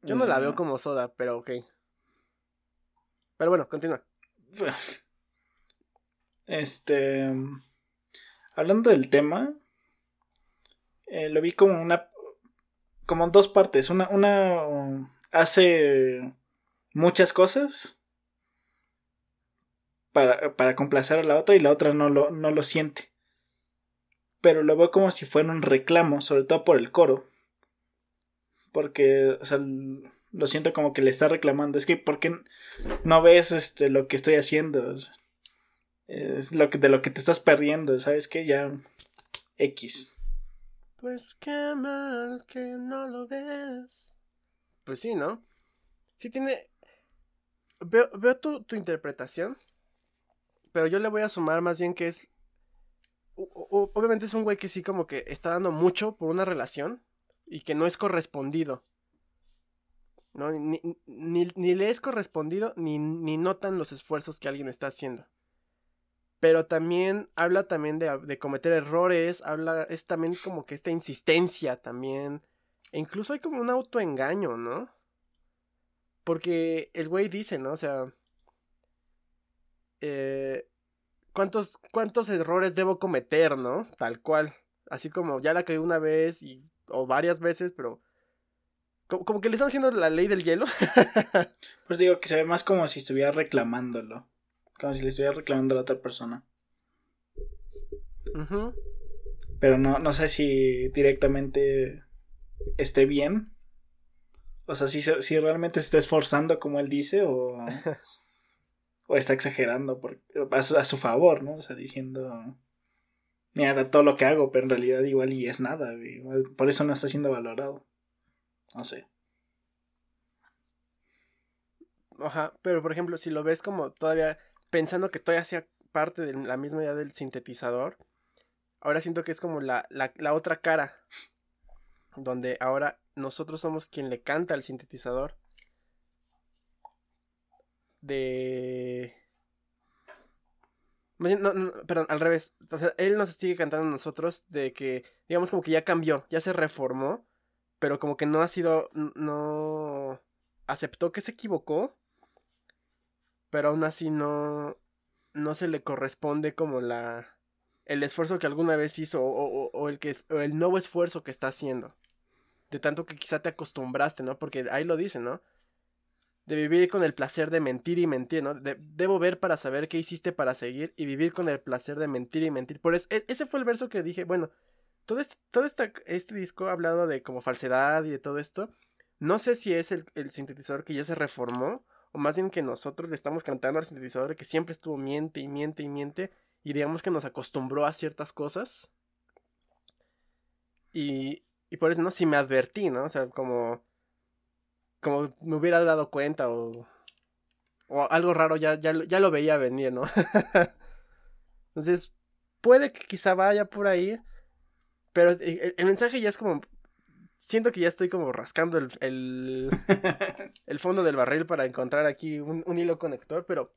Yo no la veo mm. como soda, pero ok. Pero bueno, continúa. Este. Hablando del tema. Eh, lo vi como una. Como dos partes. Una, una hace muchas cosas. Para, para, complacer a la otra y la otra no lo, no lo siente. Pero lo veo como si fuera un reclamo, sobre todo por el coro porque, o sea, lo siento como que le está reclamando. Es que, ¿por qué no ves este, lo que estoy haciendo? es lo que, de lo que te estás perdiendo, ¿sabes qué? Ya, X. Pues qué mal que no lo ves. Pues sí, ¿no? Sí tiene... Veo, veo tu, tu interpretación, pero yo le voy a sumar más bien que es... obviamente es un güey que sí como que está dando mucho por una relación y que no es correspondido. ¿no? Ni, ni, le es correspondido ni, ni, notan los esfuerzos que alguien está haciendo. Pero también habla también de, cometer errores, habla, es también como que esta insistencia también. E incluso hay como un autoengaño, ¿no? Porque el güey dice, ¿no? O sea... Eh, ¿cuántos, ¿Cuántos errores debo cometer, no? Tal cual. Así como ya la caí una vez y o varias veces, pero como, que le están haciendo la ley del hielo. pues digo que se ve más como si estuviera reclamándolo. Como si le estuviera reclamando a la otra persona. Pero no, no sé si directamente esté bien. O sea, si, si realmente se está esforzando como él dice o, o está exagerando por, a, su, a su favor, ¿no? O sea, diciendo mira todo lo que hago, pero en realidad igual y es nada, por eso no está siendo valorado. No sé. Ajá, pero por ejemplo, si lo ves como todavía pensando que todavía hacía parte de la misma idea del sintetizador, ahora siento que es como la, la, otra cara, donde ahora nosotros somos quien le canta al sintetizador. De perdón, al revés. Él nos sigue cantando a nosotros de que, digamos, como que ya cambió, ya se reformó, pero como que no ha sido, no aceptó que se equivocó, pero aún así no, no se le corresponde como la, el esfuerzo que alguna vez hizo o, o, el, que, el nuevo esfuerzo que está haciendo. De tanto que quizá te acostumbraste, ¿no? Porque ahí lo dice, ¿no? de vivir con el placer de mentir y mentir, ¿no? debo ver para saber qué hiciste para seguir y vivir con el placer de mentir y mentir. Por eso, e, ese fue el verso que dije, bueno, todo este, todo este disco ha hablado de como falsedad y de todo esto. No sé si es el, sintetizador que ya se reformó o más bien que nosotros le estamos cantando al sintetizador que siempre estuvo miente y miente y miente y digamos que nos acostumbró a ciertas cosas. Y, y por eso, ¿no? Si me advertí, ¿no? O sea, como como me hubiera dado cuenta o, o algo raro ya, ya, ya lo veía venir, ¿no? Entonces, puede que quizá vaya por ahí, pero el, mensaje ya es como, siento que ya estoy como rascando el, el, fondo del barril para encontrar aquí un, hilo conector, pero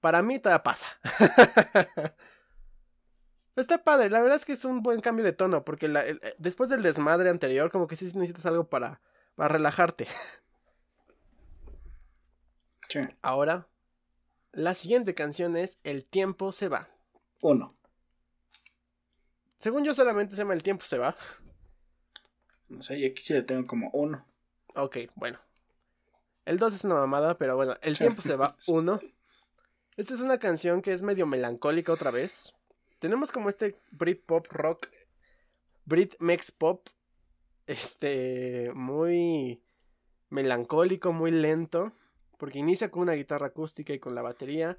para mí todavía pasa. Está padre, la verdad es que es un buen cambio de tono, porque después del desmadre anterior, como que sí necesitas algo para para relajarte. Ahora, la siguiente canción es El tiempo se va. Uno. Según yo solamente se llama El tiempo se va. No sé, y aquí sí le tengo como uno. Ok, bueno. El dos es una mamada, pero bueno, El tiempo se va. Uno. Esta es una canción que es medio melancólica otra vez. Tenemos como este Brit Pop Rock, Brit Mex Pop este, muy melancólico, muy lento, porque inicia con una guitarra acústica y con la batería.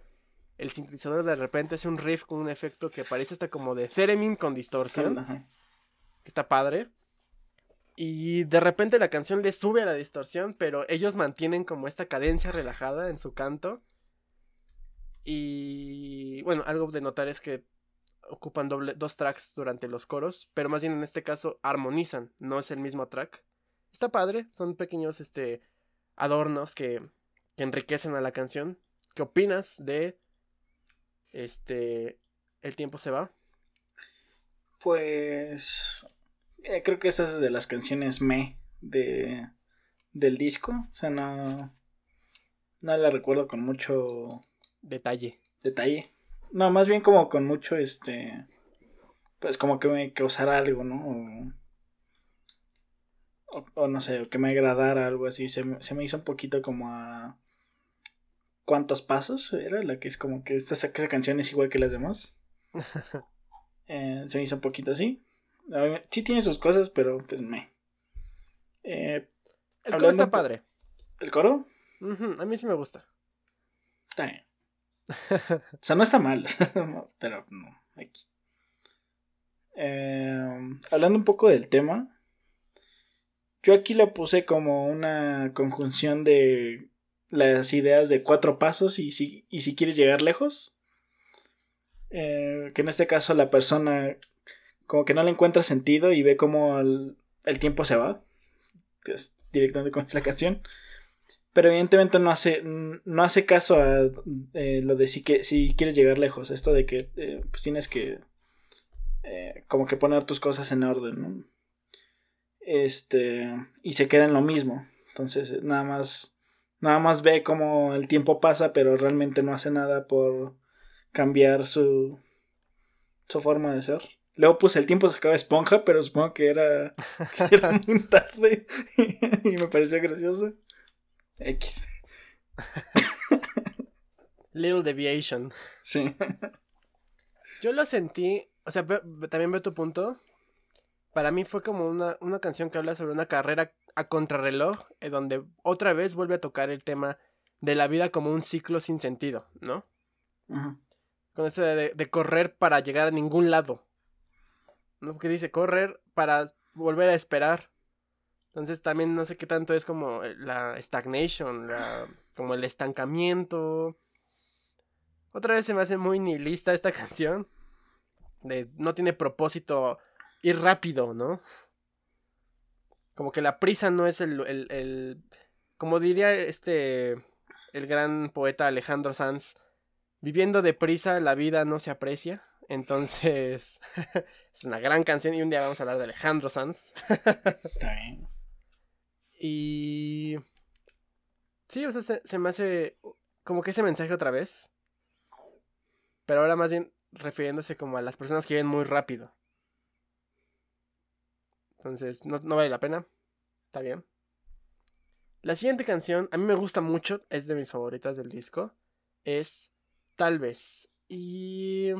El sintetizador de repente hace un riff con un efecto que parece hasta como de theremin con distorsión. Está padre. Y de repente la canción le sube a la distorsión, pero ellos mantienen como esta cadencia relajada en su canto. Y bueno, algo de notar es que ocupan doble, dos tracks durante los coros, pero más bien en este caso armonizan, no es el mismo track. Está padre, son pequeños este, adornos que, que enriquecen a la canción. ¿Qué opinas de este El tiempo se va? Pues eh, creo que esa es de las canciones me de del disco, o sea, no no la recuerdo con mucho detalle. Detalle. No, más bien como con mucho este pues como que me causara algo, ¿no? O, no sé, o que me agradara algo así. Se, se, me hizo un poquito como a. ¿Cuántos pasos? Era la que es como que esta, esa canción es igual que las demás. Eh, se me hizo un poquito así. Sí tiene sus cosas, pero pues me. Eh, el coro está padre. ¿El coro? a mí sí me gusta. Está bien. o sea, no está mal, pero no. Aquí. Eh, hablando un poco del tema, yo aquí lo puse como una conjunción de las ideas de cuatro pasos y si, y si quieres llegar lejos. Eh, que en este caso la persona como que no le encuentra sentido y ve como el, tiempo se va. es directamente con la canción. Pero evidentemente no hace, no hace caso a eh, lo de si, que, si quieres llegar lejos. Esto de que pues tienes que eh, como que poner tus cosas en orden. Este, y se queda en lo mismo. Entonces, nada más, nada más ve cómo el tiempo pasa, pero realmente no hace nada por cambiar su, su forma de ser. Luego, pues el tiempo se acaba esponja, pero supongo que era, que era muy tarde y me pareció gracioso. X. Little Deviation. Sí. Yo lo sentí o sea, también veo tu punto. Para mí fue como una, una canción que habla sobre una carrera a contrarreloj, en donde otra vez vuelve a tocar el tema de la vida como un ciclo sin sentido, ¿no? Con eso de, de, correr para llegar a ningún lado. ¿No? Porque dice correr para volver a esperar. Entonces también no sé qué tanto es como la stagnation, la, como el estancamiento. Otra vez se me hace muy nihilista esta canción no tiene propósito ir rápido, ¿no? Como que la prisa no es el, el, como diría este, el gran poeta Alejandro Sanz, viviendo de prisa la vida no se aprecia. Entonces, es una gran canción y un día vamos a hablar de Alejandro Sanz. y... Sí, o sea, se, se, me hace como que ese mensaje otra vez. Pero ahora más bien refiriéndose como a las personas que viven muy rápido. Entonces, no, vale la pena. Está bien. La siguiente canción, a mí me gusta mucho, es de mis favoritas del disco. Es Tal vez. Y...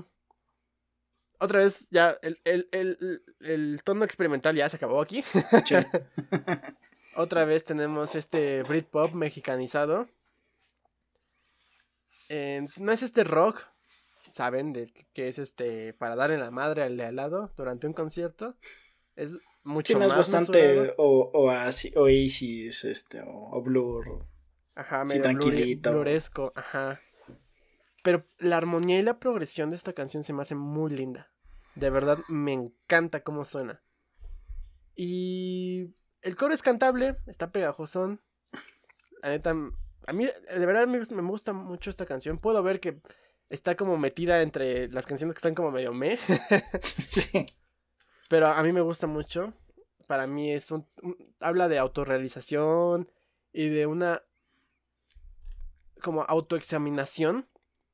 Otra vez, ya, el, el, tono experimental ya se acabó aquí. Otra vez tenemos este Britpop mexicanizado. no es este rock, saben de que es este para darle la madre al de al lado durante un concierto. Es mucho más. bastante o, o Oasis, este, o, Blur. Ajá, medio tranquilito. Bluresco, ajá. Pero la armonía y la progresión de esta canción se me hace muy linda. De verdad, me encanta cómo suena. Y el coro es cantable, está pegajosón. La neta, a mí de verdad me, me gusta mucho esta canción. Puedo ver que está como metida entre las canciones que están como medio me. sí. Pero a mí me gusta mucho. Para mí es un, habla de autorrealización y de una como autoexaminación,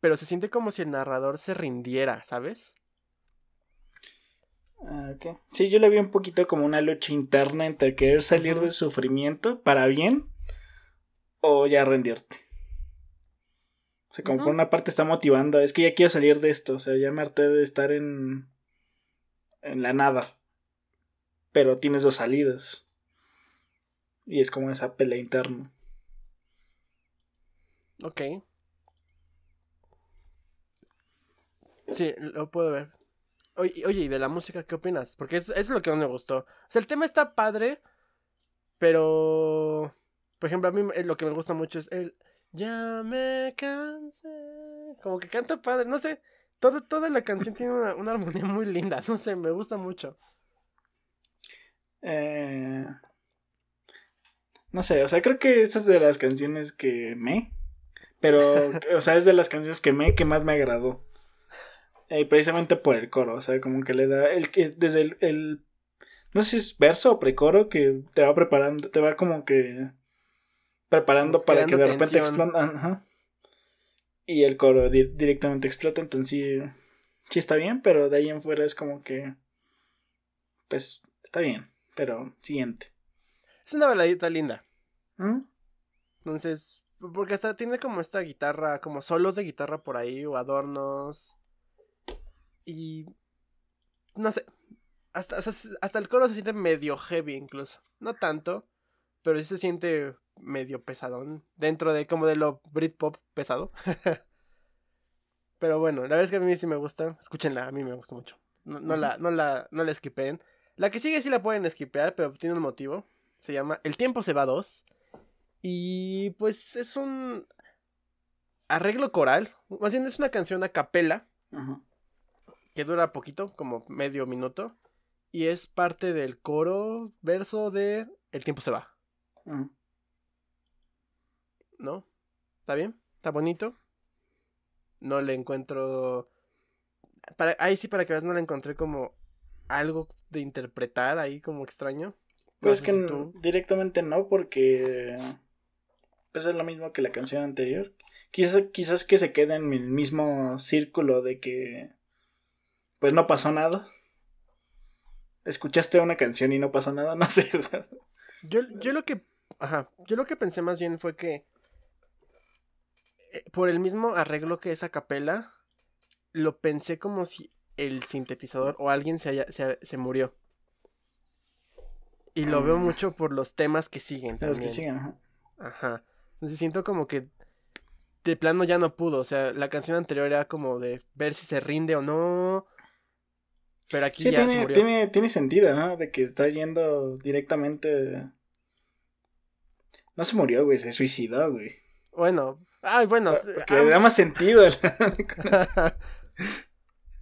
pero se siente como si el narrador se rindiera, ¿sabes? Ah, okay. Sí, yo le vi un poquito como una lucha interna entre querer salir del sufrimiento para bien o ya rendirte. O sea, como por una parte está motivando, es que ya quiero salir de esto, o sea, ya me harté de estar en, en la nada. Pero tienes dos salidas. Y es como esa pelea interna. Ok. Sí, lo puedo ver. Oye, oye, ¿y de la música qué opinas? Porque eso es lo que no me gustó. O sea, el tema está padre, pero... Por ejemplo, a mí lo que me gusta mucho es el... Ya me cansé. Como que canta padre, no sé. Todo, toda la canción tiene una, armonía muy linda, no sé, me gusta mucho. Eh, no sé, o sea, creo que esta es de las canciones que me. Pero, o sea, es de las canciones que me que más me agradó. Eh, precisamente por el coro, o sea, como que le da el que desde el, el no sé si es verso o precoro que te va preparando, te va como que preparando para que de repente explote. Y el coro directamente explota, entonces sí, sí está bien, pero de ahí en fuera es como que pues está bien, pero siguiente. Es una baladita linda. ¿Mm? Entonces, porque hasta tiene como esta guitarra, como solos de guitarra por ahí o adornos. Y no sé, hasta, hasta, el coro se siente medio heavy incluso. No tanto, pero sí se siente medio pesadón. Dentro de como de lo Britpop pesado. pero bueno, la verdad es que a mí sí me gusta. Escúchenla, a mí me gusta mucho. No, la, no la, no la skipen. La que sigue sí la pueden skipear, pero tiene un motivo. Se llama El tiempo se va dos. Y pues es un arreglo coral. Más bien es una canción a capela. Que dura poquito, como medio minuto. Y es parte del coro verso de El tiempo se va. ¿No? ¿Está bien? ¿Está bonito? No le encuentro. Para... Ahí sí, para que veas, no le encontré como algo de interpretar ahí como extraño. Pues que directamente no, porque pues es lo mismo que la canción anterior. Quizás, quizás que se quede en el mismo círculo de que pues no pasó nada. Escuchaste una canción y no pasó nada, no sé. yo, yo lo que ajá, yo lo que pensé más bien fue que eh, por el mismo arreglo que esa capela lo pensé como si el sintetizador o alguien se, haya, se, murió. Y lo veo ah. mucho por los temas que siguen. Los que siguen, ajá. Ajá. Entonces siento como que de plano ya no pudo. O sea, la canción anterior era como de ver si se rinde o no. Pero aquí ya tiene, se murió. Tiene, tiene sentido, ¿no? De que está yendo directamente. No se murió, güey, se suicidó, güey. Bueno, ay, bueno. Porque le da más sentido.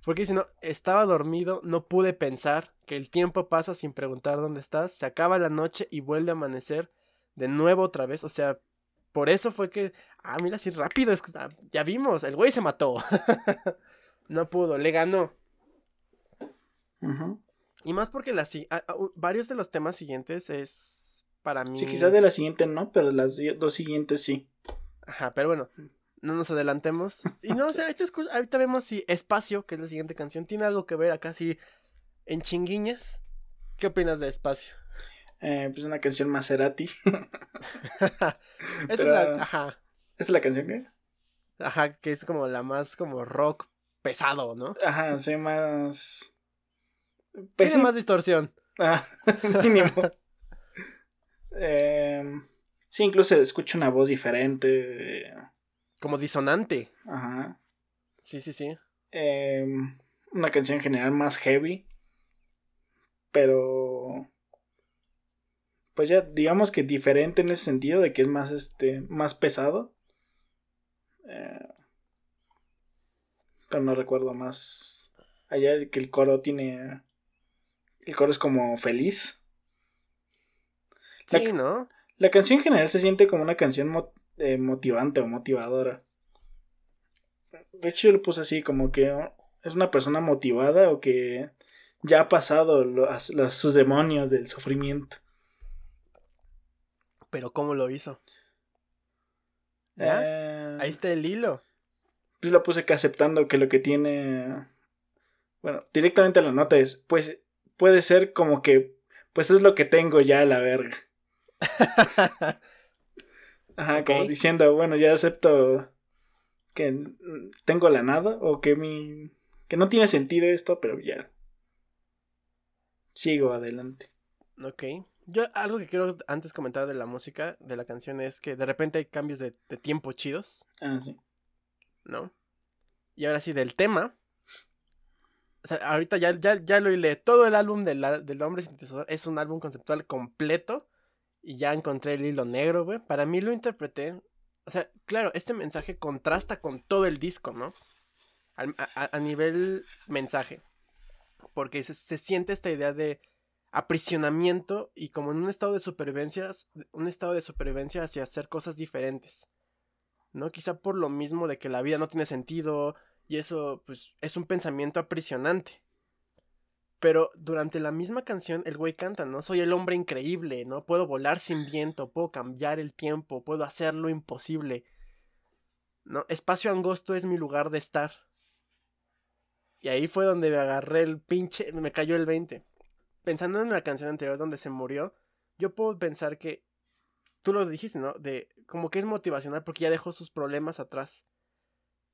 Porque si no, estaba dormido, no pude pensar que el tiempo pasa sin preguntar dónde estás, se acaba la noche y vuelve a amanecer de nuevo otra vez. O sea, por eso fue que, ah, mira, así rápido, es que, ah, ya vimos, el güey se mató. no pudo, le ganó. Y más porque las, ah, varios de los temas siguientes es para mí. Sí, quizás de la siguiente no, pero las dos siguientes sí. Ajá, pero bueno, no nos adelantemos. Y no, o sea, ahorita, vemos si Espacio, que es la siguiente canción, tiene algo que ver acá, sí, en chinguiñas. ¿Qué opinas de Espacio? Eh, pues una canción Maserati. Esa es la, ajá. ¿Esa es la canción qué? Ajá, que es como la más como rock pesado, ¿no? Ajá, sí, más... Tiene más distorsión. Ah, mínimo. eh, sí, incluso escucho una voz diferente. Como disonante. Ajá. Sí, sí, sí. Em, una canción en general más heavy. Pero. Pues ya, digamos que diferente en ese sentido, de que es más este. más pesado. Eh, pero no recuerdo más. Allá que el coro tiene. El coro es como feliz. sí, ¿no? La canción en general se siente como una canción eh, motivante o motivadora. De hecho, yo lo puse así, como que es una persona motivada o que ya ha pasado sus demonios del sufrimiento. Pero ¿cómo lo hizo? Eh, Ahí está el hilo. Yo lo puse que aceptando que lo que tiene... Bueno, directamente la nota es, pues puede ser como que, pues es lo que tengo ya a la verga. Ajá, como diciendo, bueno, ya acepto que tengo la nada o que mi que no tiene sentido esto, pero ya sigo adelante. Ok. Yo algo que quiero antes comentar de la música, de la canción, es que de repente hay cambios de, tiempo chidos. Ah, sí. ¿No? Y ahora sí, del tema. O sea, ahorita ya, ya, ya lo leí. Todo el álbum del, del hombre sintetizador es un álbum conceptual completo y ya encontré el hilo negro, güey. Para mí lo interpreté. O sea, claro, este mensaje contrasta con todo el disco, ¿no? A, nivel mensaje. Porque se, siente esta idea de aprisionamiento y como en un estado de supervivencia, un estado de supervivencia hacia hacer cosas diferentes. ¿No? Quizá por lo mismo de que la vida no tiene sentido Y eso, pues, es un pensamiento aprisionante. Pero durante la misma canción el güey canta, ¿no? Soy el hombre increíble, ¿no? Puedo volar sin viento, puedo cambiar el tiempo, puedo hacer lo imposible. ¿No? Espacio angosto es mi lugar de estar. Y ahí fue donde me agarré el pinche, me cayó el 20. Pensando en la canción anterior donde se murió, yo puedo pensar que tú lo dijiste, ¿no? De como que es motivacional porque ya dejó sus problemas atrás.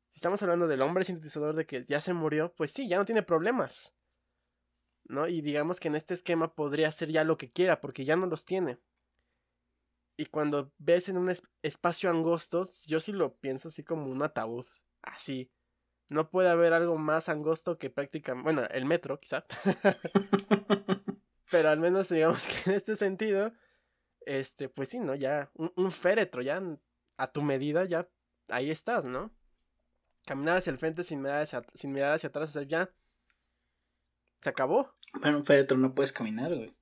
Si estamos hablando del hombre sintetizador de que ya se murió, pues sí, ya no tiene problemas. ¿No? Y digamos que en este esquema podría hacer ya lo que quiera porque ya no los tiene. Y cuando ves en un espacio angosto, yo sí lo pienso así como un ataúd. Así. No puede haber algo más angosto que prácticamente. Bueno, el metro, quizá. Pero al menos digamos que en este sentido. Este, pues sí, ¿no? Ya. Un, féretro, ya. A tu medida, ya. Ahí estás, ¿no? Caminar hacia el frente sin mirar hacia, sin mirar hacia atrás, o sea, ya. Se acabó. Pero un féretro no puedes caminar, güey.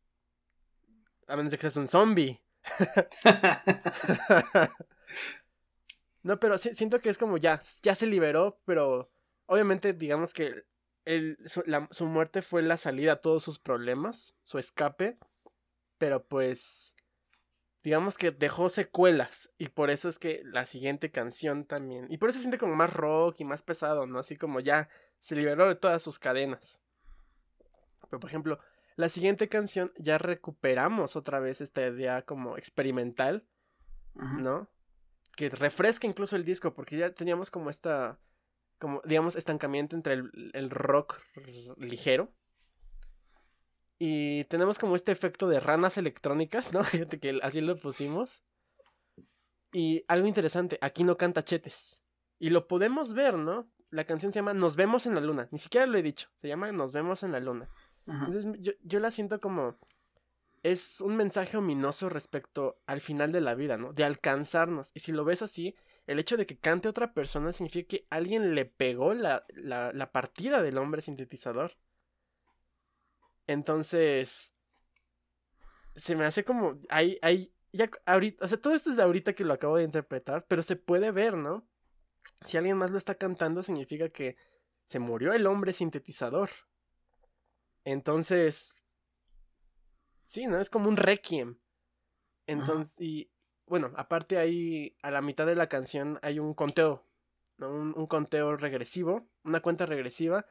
A menos de que seas un zombie. no, pero siento que es como ya, ya se liberó, pero Obviamente, digamos que el, su, muerte fue la salida a todos sus problemas, su escape, pero pues digamos que dejó secuelas y por eso es que la siguiente canción también, y por eso se siente como más rock y más pesado, ¿no? Así como ya se liberó de todas sus cadenas. Pero por ejemplo, la siguiente canción ya recuperamos otra vez esta idea como experimental, ¿no? Que refresca incluso el disco porque ya teníamos como esta como, digamos, estancamiento entre el, rock ligero. Y tenemos como este efecto de ranas electrónicas, ¿no? Fíjate que así lo pusimos. Y algo interesante, aquí no canta Chetes. Y lo podemos ver, ¿no? La canción se llama Nos vemos en la luna. Ni siquiera lo he dicho. Se llama Nos vemos en la luna. Entonces yo, yo la siento como... Es un mensaje ominoso respecto al final de la vida, ¿no? De alcanzarnos. Y si lo ves así, el hecho de que cante otra persona significa que alguien le pegó la, la, partida del hombre sintetizador. Entonces, se me hace como, hay, hay, ya ahorita, o sea, todo esto es de ahorita que lo acabo de interpretar, pero se puede ver, ¿no? Si alguien más lo está cantando, significa que se murió el hombre sintetizador. Entonces, sí, ¿no? Es como un requiem. Entonces, y bueno, aparte ahí a la mitad de la canción hay un conteo, ¿no? un, conteo regresivo, una cuenta regresiva,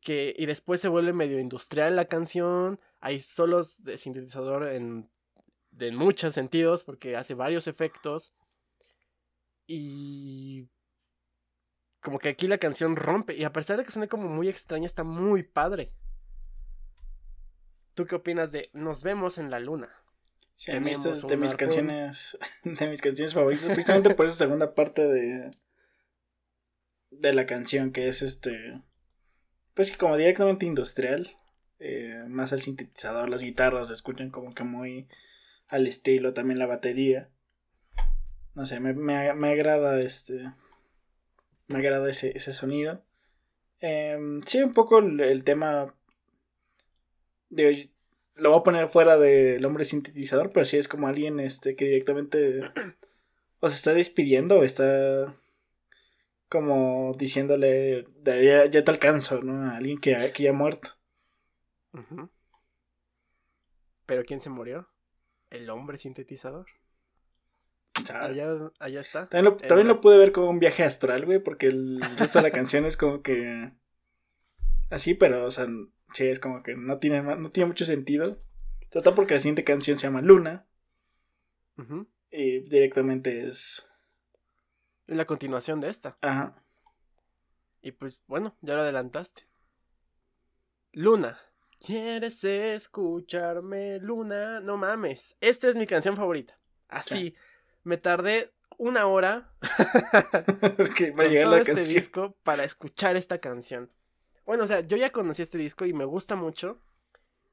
que, y después se vuelve medio industrial la canción, hay solos de sintetizador en, en muchos sentidos, porque hace varios efectos, y como que aquí la canción rompe, y a pesar de que suene como muy extraña, está muy padre. ¿Tú qué opinas de Nos vemos en la luna? Sí, a mí de mis canciones, de mis canciones favoritas, precisamente por esa segunda parte de, de la canción, que es este, pues que como directamente industrial, eh, más el sintetizador, las guitarras se escuchan como que muy al estilo, también la batería. No sé, me, me, me agrada este, me agrada ese, ese sonido. Em, sí, un poco el, tema lo voy a poner fuera del hombre sintetizador, pero sí es como alguien este que directamente o está despidiendo o está como diciéndole ya, ya te alcanzo, ¿no? A alguien que, que ya ha muerto. ¿Pero quién se murió? ¿El hombre sintetizador? Allá, allá está. También, lo, pude ver como un viaje astral, güey, porque el resto de la canción es como que... Así, pero, o sea, Sí, es como que no tiene, no tiene mucho sentido. Sobre todo porque la siguiente canción se llama Luna. Y directamente es. Es la continuación de esta. Ajá. Y pues bueno, ya lo adelantaste. Luna. ¿Quieres escucharme, Luna? No mames. Esta es mi canción favorita. Así. Me tardé una hora para llegar la este disco para escuchar esta canción. Bueno, o sea, yo ya conocí este disco y me gusta mucho.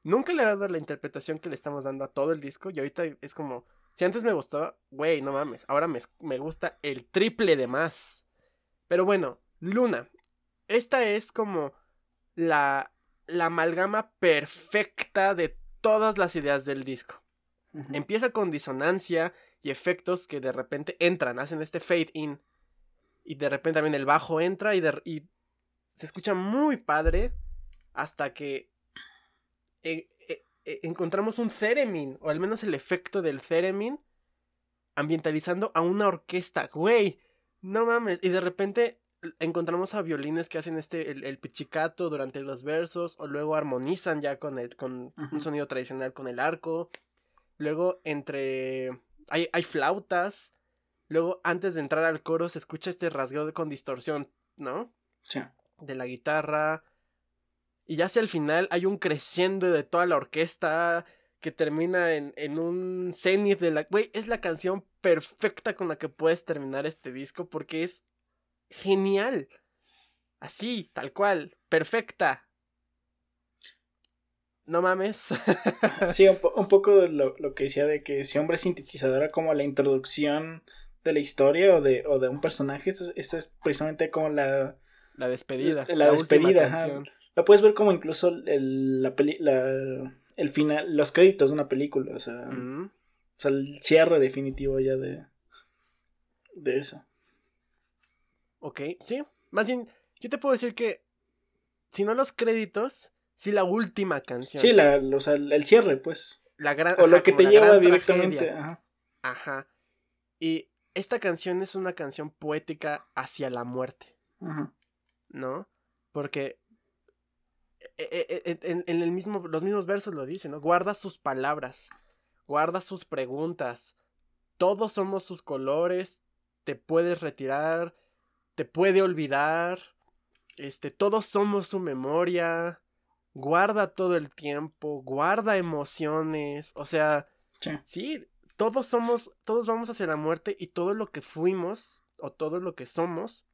Nunca le he dado la interpretación que le estamos dando a todo el disco. Y ahorita es como. Si antes me gustó, güey, no mames. Ahora me, me gusta el triple de más. Pero bueno, Luna. Esta es como la, la amalgama perfecta de todas las ideas del disco. Empieza con disonancia y efectos que de repente entran, hacen este fade in. Y de repente también el bajo entra y, y se escucha muy padre hasta que eh, eh, encontramos un theremin, o al menos el efecto del theremin, ambientalizando a una orquesta. Güey, no mames. Y de repente encontramos a violines que hacen este, el, pichicato durante los versos, o luego armonizan ya con, el, con un sonido tradicional con el arco. Luego entre... Hay, hay flautas. Luego, antes de entrar al coro, se escucha este rasgueo con distorsión, ¿no? Sí. De la guitarra. Y ya hacia el final hay un creciendo de toda la orquesta que termina en, en un cenit de la... Güey, es la canción perfecta con la que puedes terminar este disco porque es genial. Así, tal cual, perfecta. No mames. sí, un, poco de lo, que decía de que si hombre sintetizadora como la introducción de la historia o de, o de un personaje, esto, es precisamente como la... La despedida. La, despedida. La puedes ver como incluso el, la, la, el final, los créditos de una película, o sea, o sea, el cierre definitivo ya de, de eso. Ok, sí, más bien, yo te puedo decir que, si no los créditos, sí la última canción. Sí, la, o sea, el cierre, pues. La gran, o lo que te lleva directamente. Ajá. ajá. Y esta canción es una canción poética hacia la muerte. Ajá. ¿No? Porque e, e, e, en, el mismo, los mismos versos lo dicen, ¿no? Guarda sus palabras, guarda sus preguntas. Todos somos sus colores, te puedes retirar, te puede olvidar. Este, todos somos su memoria. Guarda todo el tiempo, guarda emociones, o sea, sí, todos somos, todos vamos hacia la muerte y todo lo que fuimos o todo lo que somos,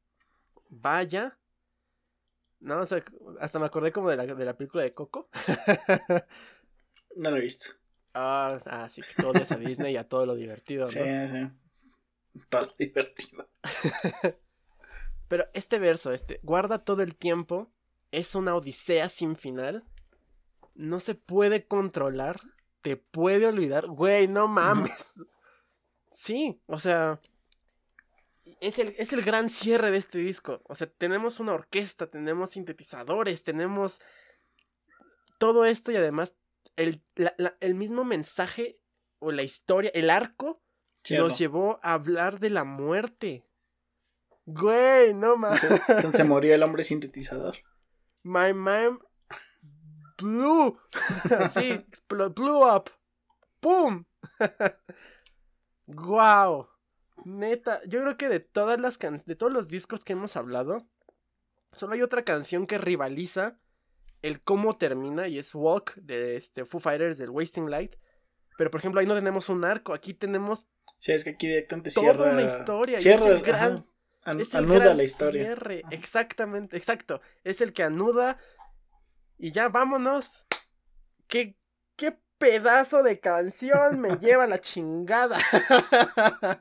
vaya no, o sea, hasta me acordé como de la, de la película de Coco. no lo he visto. Ah, ah, sí, que todo es a Disney y a todo lo divertido, ¿no? Sí, sí. Todo divertido. Pero este verso, este, guarda todo el tiempo, es una odisea sin final. No se puede controlar, te puede olvidar. Güey, no mames. Sí, o sea, es el, es el gran cierre de este disco. O sea, tenemos una orquesta, tenemos sintetizadores, tenemos todo esto y además el, el mismo mensaje o la historia, el arco, nos llevó a hablar de la muerte. Güey, no mames. Entonces murió el hombre sintetizador. My mind blew. Así, blew up. ¡Pum! ¡Guau! Neta, yo creo que de todas las can de todos los discos que hemos hablado, solo hay otra canción que rivaliza el cómo termina y es Walk de este Foo Fighters del Wasting Light. Pero por ejemplo, ahí no tenemos un arco, aquí tenemos Sí, es que aquí directamente toda una historia, cierra, es el gran es el anuda la historia. Cierre. Exactamente, exacto. Es el que anuda y ya vámonos. ¿Qué, qué pedazo de canción me lleva la chingada.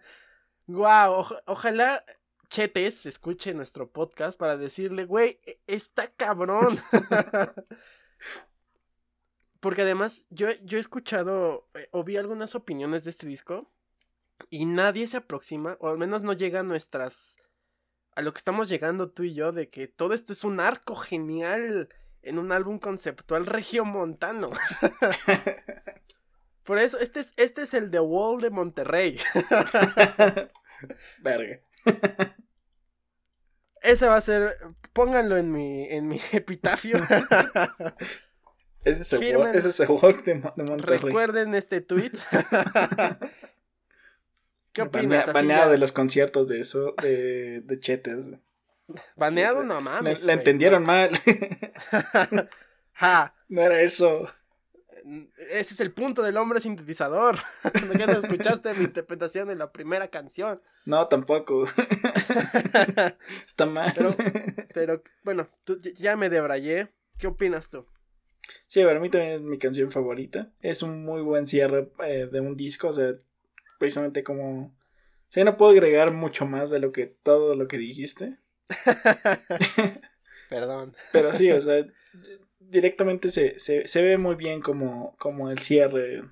Guau, ojalá Chetes escuche nuestro podcast para decirle, güey, e, está cabrón. Porque además, yo, yo he escuchado eh, o vi algunas opiniones de este disco y nadie se aproxima, o al menos no llega a nuestras. a lo que estamos llegando tú y yo, de que todo esto es un arco genial en un álbum conceptual regiomontano. Por eso, este es, este es el The Wall de Monterrey. Verga. Ese va a ser. Pónganlo en mi, en mi epitafio. ese es el, walk, ese es el walk de, Monterrey. Recuerden este tweet. ¿Qué opinas? baneado de los conciertos de eso, de, de Chetes. Baneado, no mames. La, entendieron mal. ja. No era eso. Ese es el punto del hombre sintetizador. ¿De no escuchaste mi interpretación de la primera canción? No, tampoco. Está mal. Pero, bueno, tú, ya me debrayé. ¿Qué opinas tú? Sí, para mí también es mi canción favorita. Es un muy buen cierre eh, de un disco. O sea, precisamente como. O sea, no puedo agregar mucho más de lo que todo lo que dijiste. Perdón. Pero sí, o sea, directamente se, se, se ve muy bien como, como el cierre,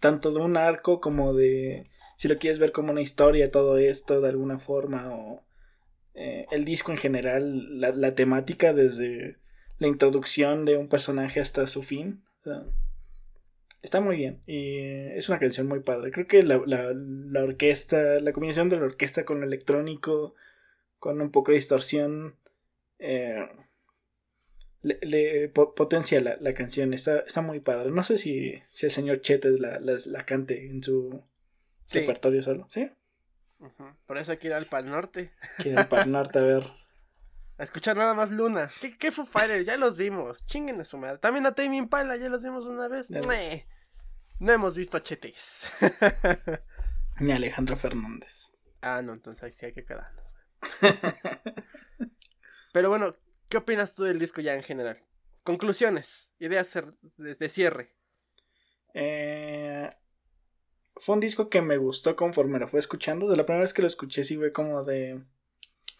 tanto de un arco como de, si lo quieres ver como una historia, todo esto de alguna forma, o, eh, el disco en general, la, temática desde la introducción de un personaje hasta su fin. está muy bien y es una canción muy padre. Creo que la, la, orquesta, la combinación de la orquesta con lo electrónico, con un poco de distorsión, eh, le, potencia la, canción. Está, está muy padre. No sé si, si el señor Chetes la, la, cante en su repertorio solo. ¿Sí? Por eso hay que ir al Pal Norte. Quiero ir al Pal Norte a ver. A escuchar nada más Luna. ¿Qué, qué Foo Fighters? Ya los vimos. Chinguen a su madre. También a Tame Impala, ya los vimos una vez. No hemos visto a Chetes. Ni a Alejandro Fernández. Ah, no, entonces ahí sí hay que quedarnos. Pero bueno, ¿qué opinas tú del disco ya en general? Conclusiones, ideas de cierre. Eh, fue un disco que me gustó conforme lo fue escuchando. De la primera vez que lo escuché, sí fue como de.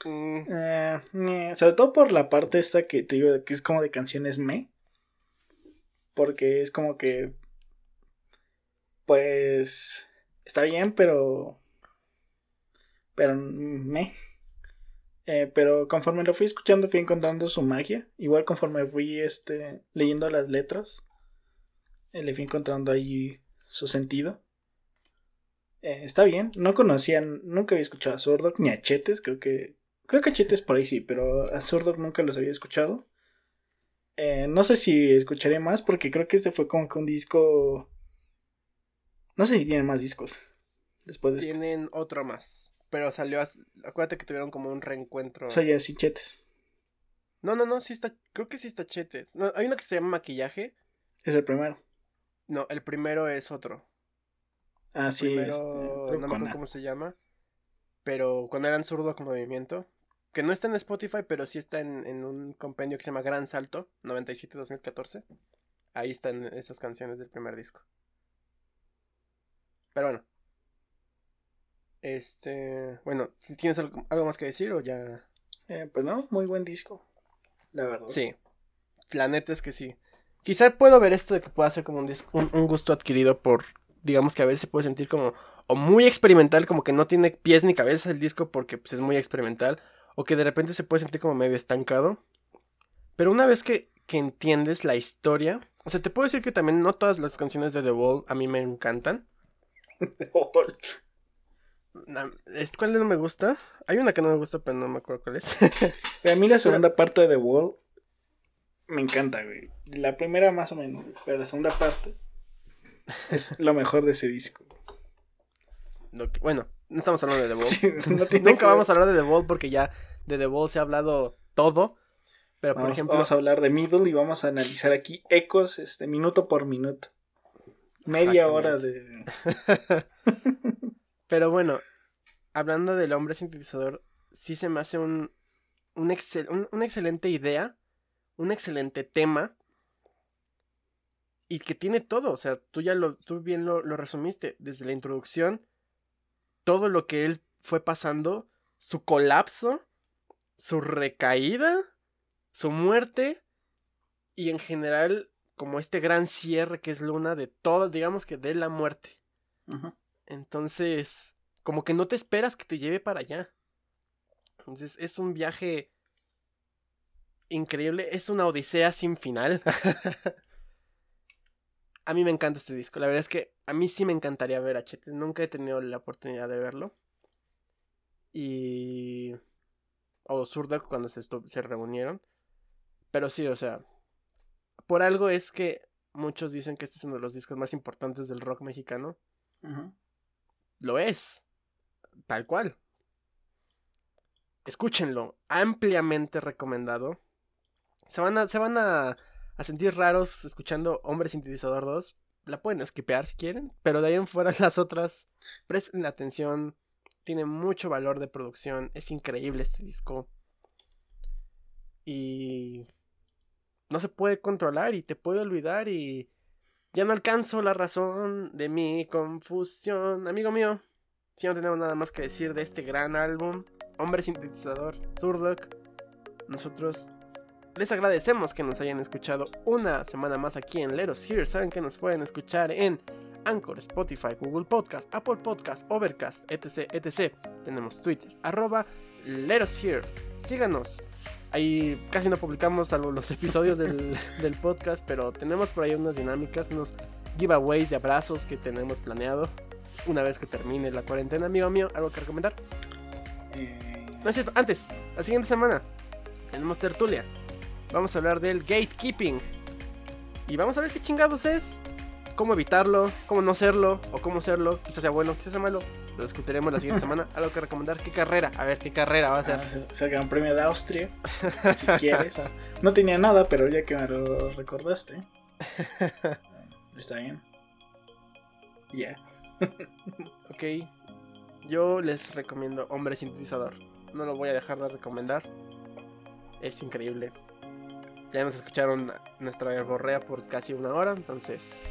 Mm. Eh, sobre todo por la parte esta que te digo que es como de canciones me. Porque es como que. Pues. Está bien, pero. Pero me. Eh, pero conforme lo fui escuchando, fui encontrando su magia. Igual conforme fui este, leyendo las letras, eh, le fui encontrando ahí su sentido. Eh, está bien, no conocían, nunca había escuchado a Zurdok ni a Chetes, creo que. Creo que a Chetes por ahí sí, pero a Zurdok nunca los había escuchado. No sé si escucharé más, porque creo que este fue como que un disco. No sé si tienen más discos. Después de este. Tienen otro más. Pero salió. Acuérdate que tuvieron como un reencuentro. O sea, ya sí, Chetes. No, no, no, sí está. Creo que sí está Chetes. No, hay uno que se llama Maquillaje. Es el primero. No, el primero es otro. Ah, sí. Primero, este, no me acuerdo cómo se llama. Pero cuando eran zurdo con movimiento. Que no está en Spotify, pero sí está en, un compendio que se llama Gran Salto, 97-2014. Ahí están esas canciones del primer disco. Pero bueno. Este. Bueno, ¿tienes algo, más que decir o ya.? Eh, pues no, muy buen disco. La verdad. Sí. La neta es que sí. Quizá puedo ver esto de que pueda ser como un, un gusto adquirido por digamos que a veces se puede sentir como o muy experimental, como que no tiene pies ni cabeza el disco porque pues, es muy experimental, o que de repente se puede sentir como medio estancado. Pero una vez que, que entiendes la historia, o sea, te puedo decir que también no todas las canciones de The Wall a mí me encantan. ¿Cuál no me gusta? Hay una que no me gusta, pero no me acuerdo cuál es. a mí la segunda parte de The Wall me encanta, güey. La primera más o menos, pero la segunda parte es lo mejor de ese disco. bueno, no estamos hablando de The Wall. Nunca vamos a hablar de The Wall porque ya de The Wall se ha hablado todo. Pero por ejemplo. Vamos a hablar de Middle y vamos a analizar aquí ecos, este, minuto por minuto. Media hora de. pero bueno, hablando del hombre sintetizador, sí se me hace un, un, una excelente idea, un excelente tema y que tiene todo, o sea, tú ya lo, tú bien lo, resumiste, desde la introducción, todo lo que él fue pasando, su colapso, su recaída, su muerte, y en general, como este gran cierre que es Luna de todas, digamos que de la muerte. Entonces, como que no te esperas que te lleve para allá. Entonces, es un viaje increíble, es una odisea sin final. a mí me encanta este disco. La verdad es que a mí sí me encantaría ver a Chetes. Nunca he tenido la oportunidad de verlo. Y. O Zurda cuando se, se reunieron. Pero sí, o sea. Por algo es que muchos dicen que este es uno de los discos más importantes del rock mexicano. Lo es. Tal cual. Escúchenlo. Ampliamente recomendado. Se van a. Se van a a sentir raros escuchando Hombre Sintetizador 2, la pueden esquipear si quieren, pero de ahí en fuera las otras, presten atención, tiene mucho valor de producción, es increíble este disco. Y no se puede controlar y te puede olvidar y ya no alcanzo la razón de mi confusión. Amigo mío, si no tenemos nada más que decir de este gran álbum, Hombre Sintetizador, Zurdok, nosotros les agradecemos que nos hayan escuchado una semana más aquí en Leros Here. Saben que nos pueden escuchar en Anchor, Spotify, Google Podcast, Apple Podcast, Overcast, etc, etc. Tenemos Twitter, arroba Here. síganos. Ahí casi no publicamos los episodios del podcast, pero tenemos por ahí unas dinámicas, unos giveaways de abrazos que tenemos planeado una vez que termine la cuarentena, amigo mío. ¿Algo que recomendar? Eh, No es cierto, antes, la siguiente semana tenemos tertulia. Vamos a hablar del gatekeeping. Y vamos a ver qué chingados es, cómo evitarlo, cómo no serlo, o cómo serlo. Quizás sea bueno, quizás sea malo. Lo discutiremos la siguiente semana. Algo que recomendar, qué carrera. A ver, qué carrera va a ser. ah, es el Gran Premio de Austria, si quieres. No tenía nada, pero ya que me lo recordaste. Está bien. Ya. Ok. Yo les recomiendo Hombre Sintetizador. No lo voy a dejar de recomendar. Es increíble. Ya nos escucharon nuestra verborrea por casi una hora, entonces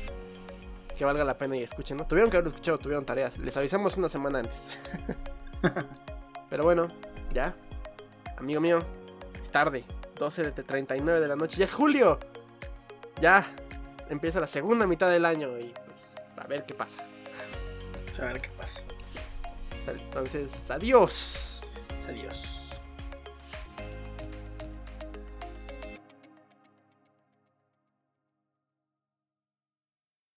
que valga la pena y escuchen. ¿no? Tuvieron que haberlo escuchado, tuvieron tareas. Les avisamos una semana antes. Pero bueno, ya. Amigo mío, es tarde. 12 de 39 de la noche. Ya es julio. Ya. Empieza la segunda mitad del año y pues a ver qué pasa. A ver qué pasa. Entonces, adiós. Adiós.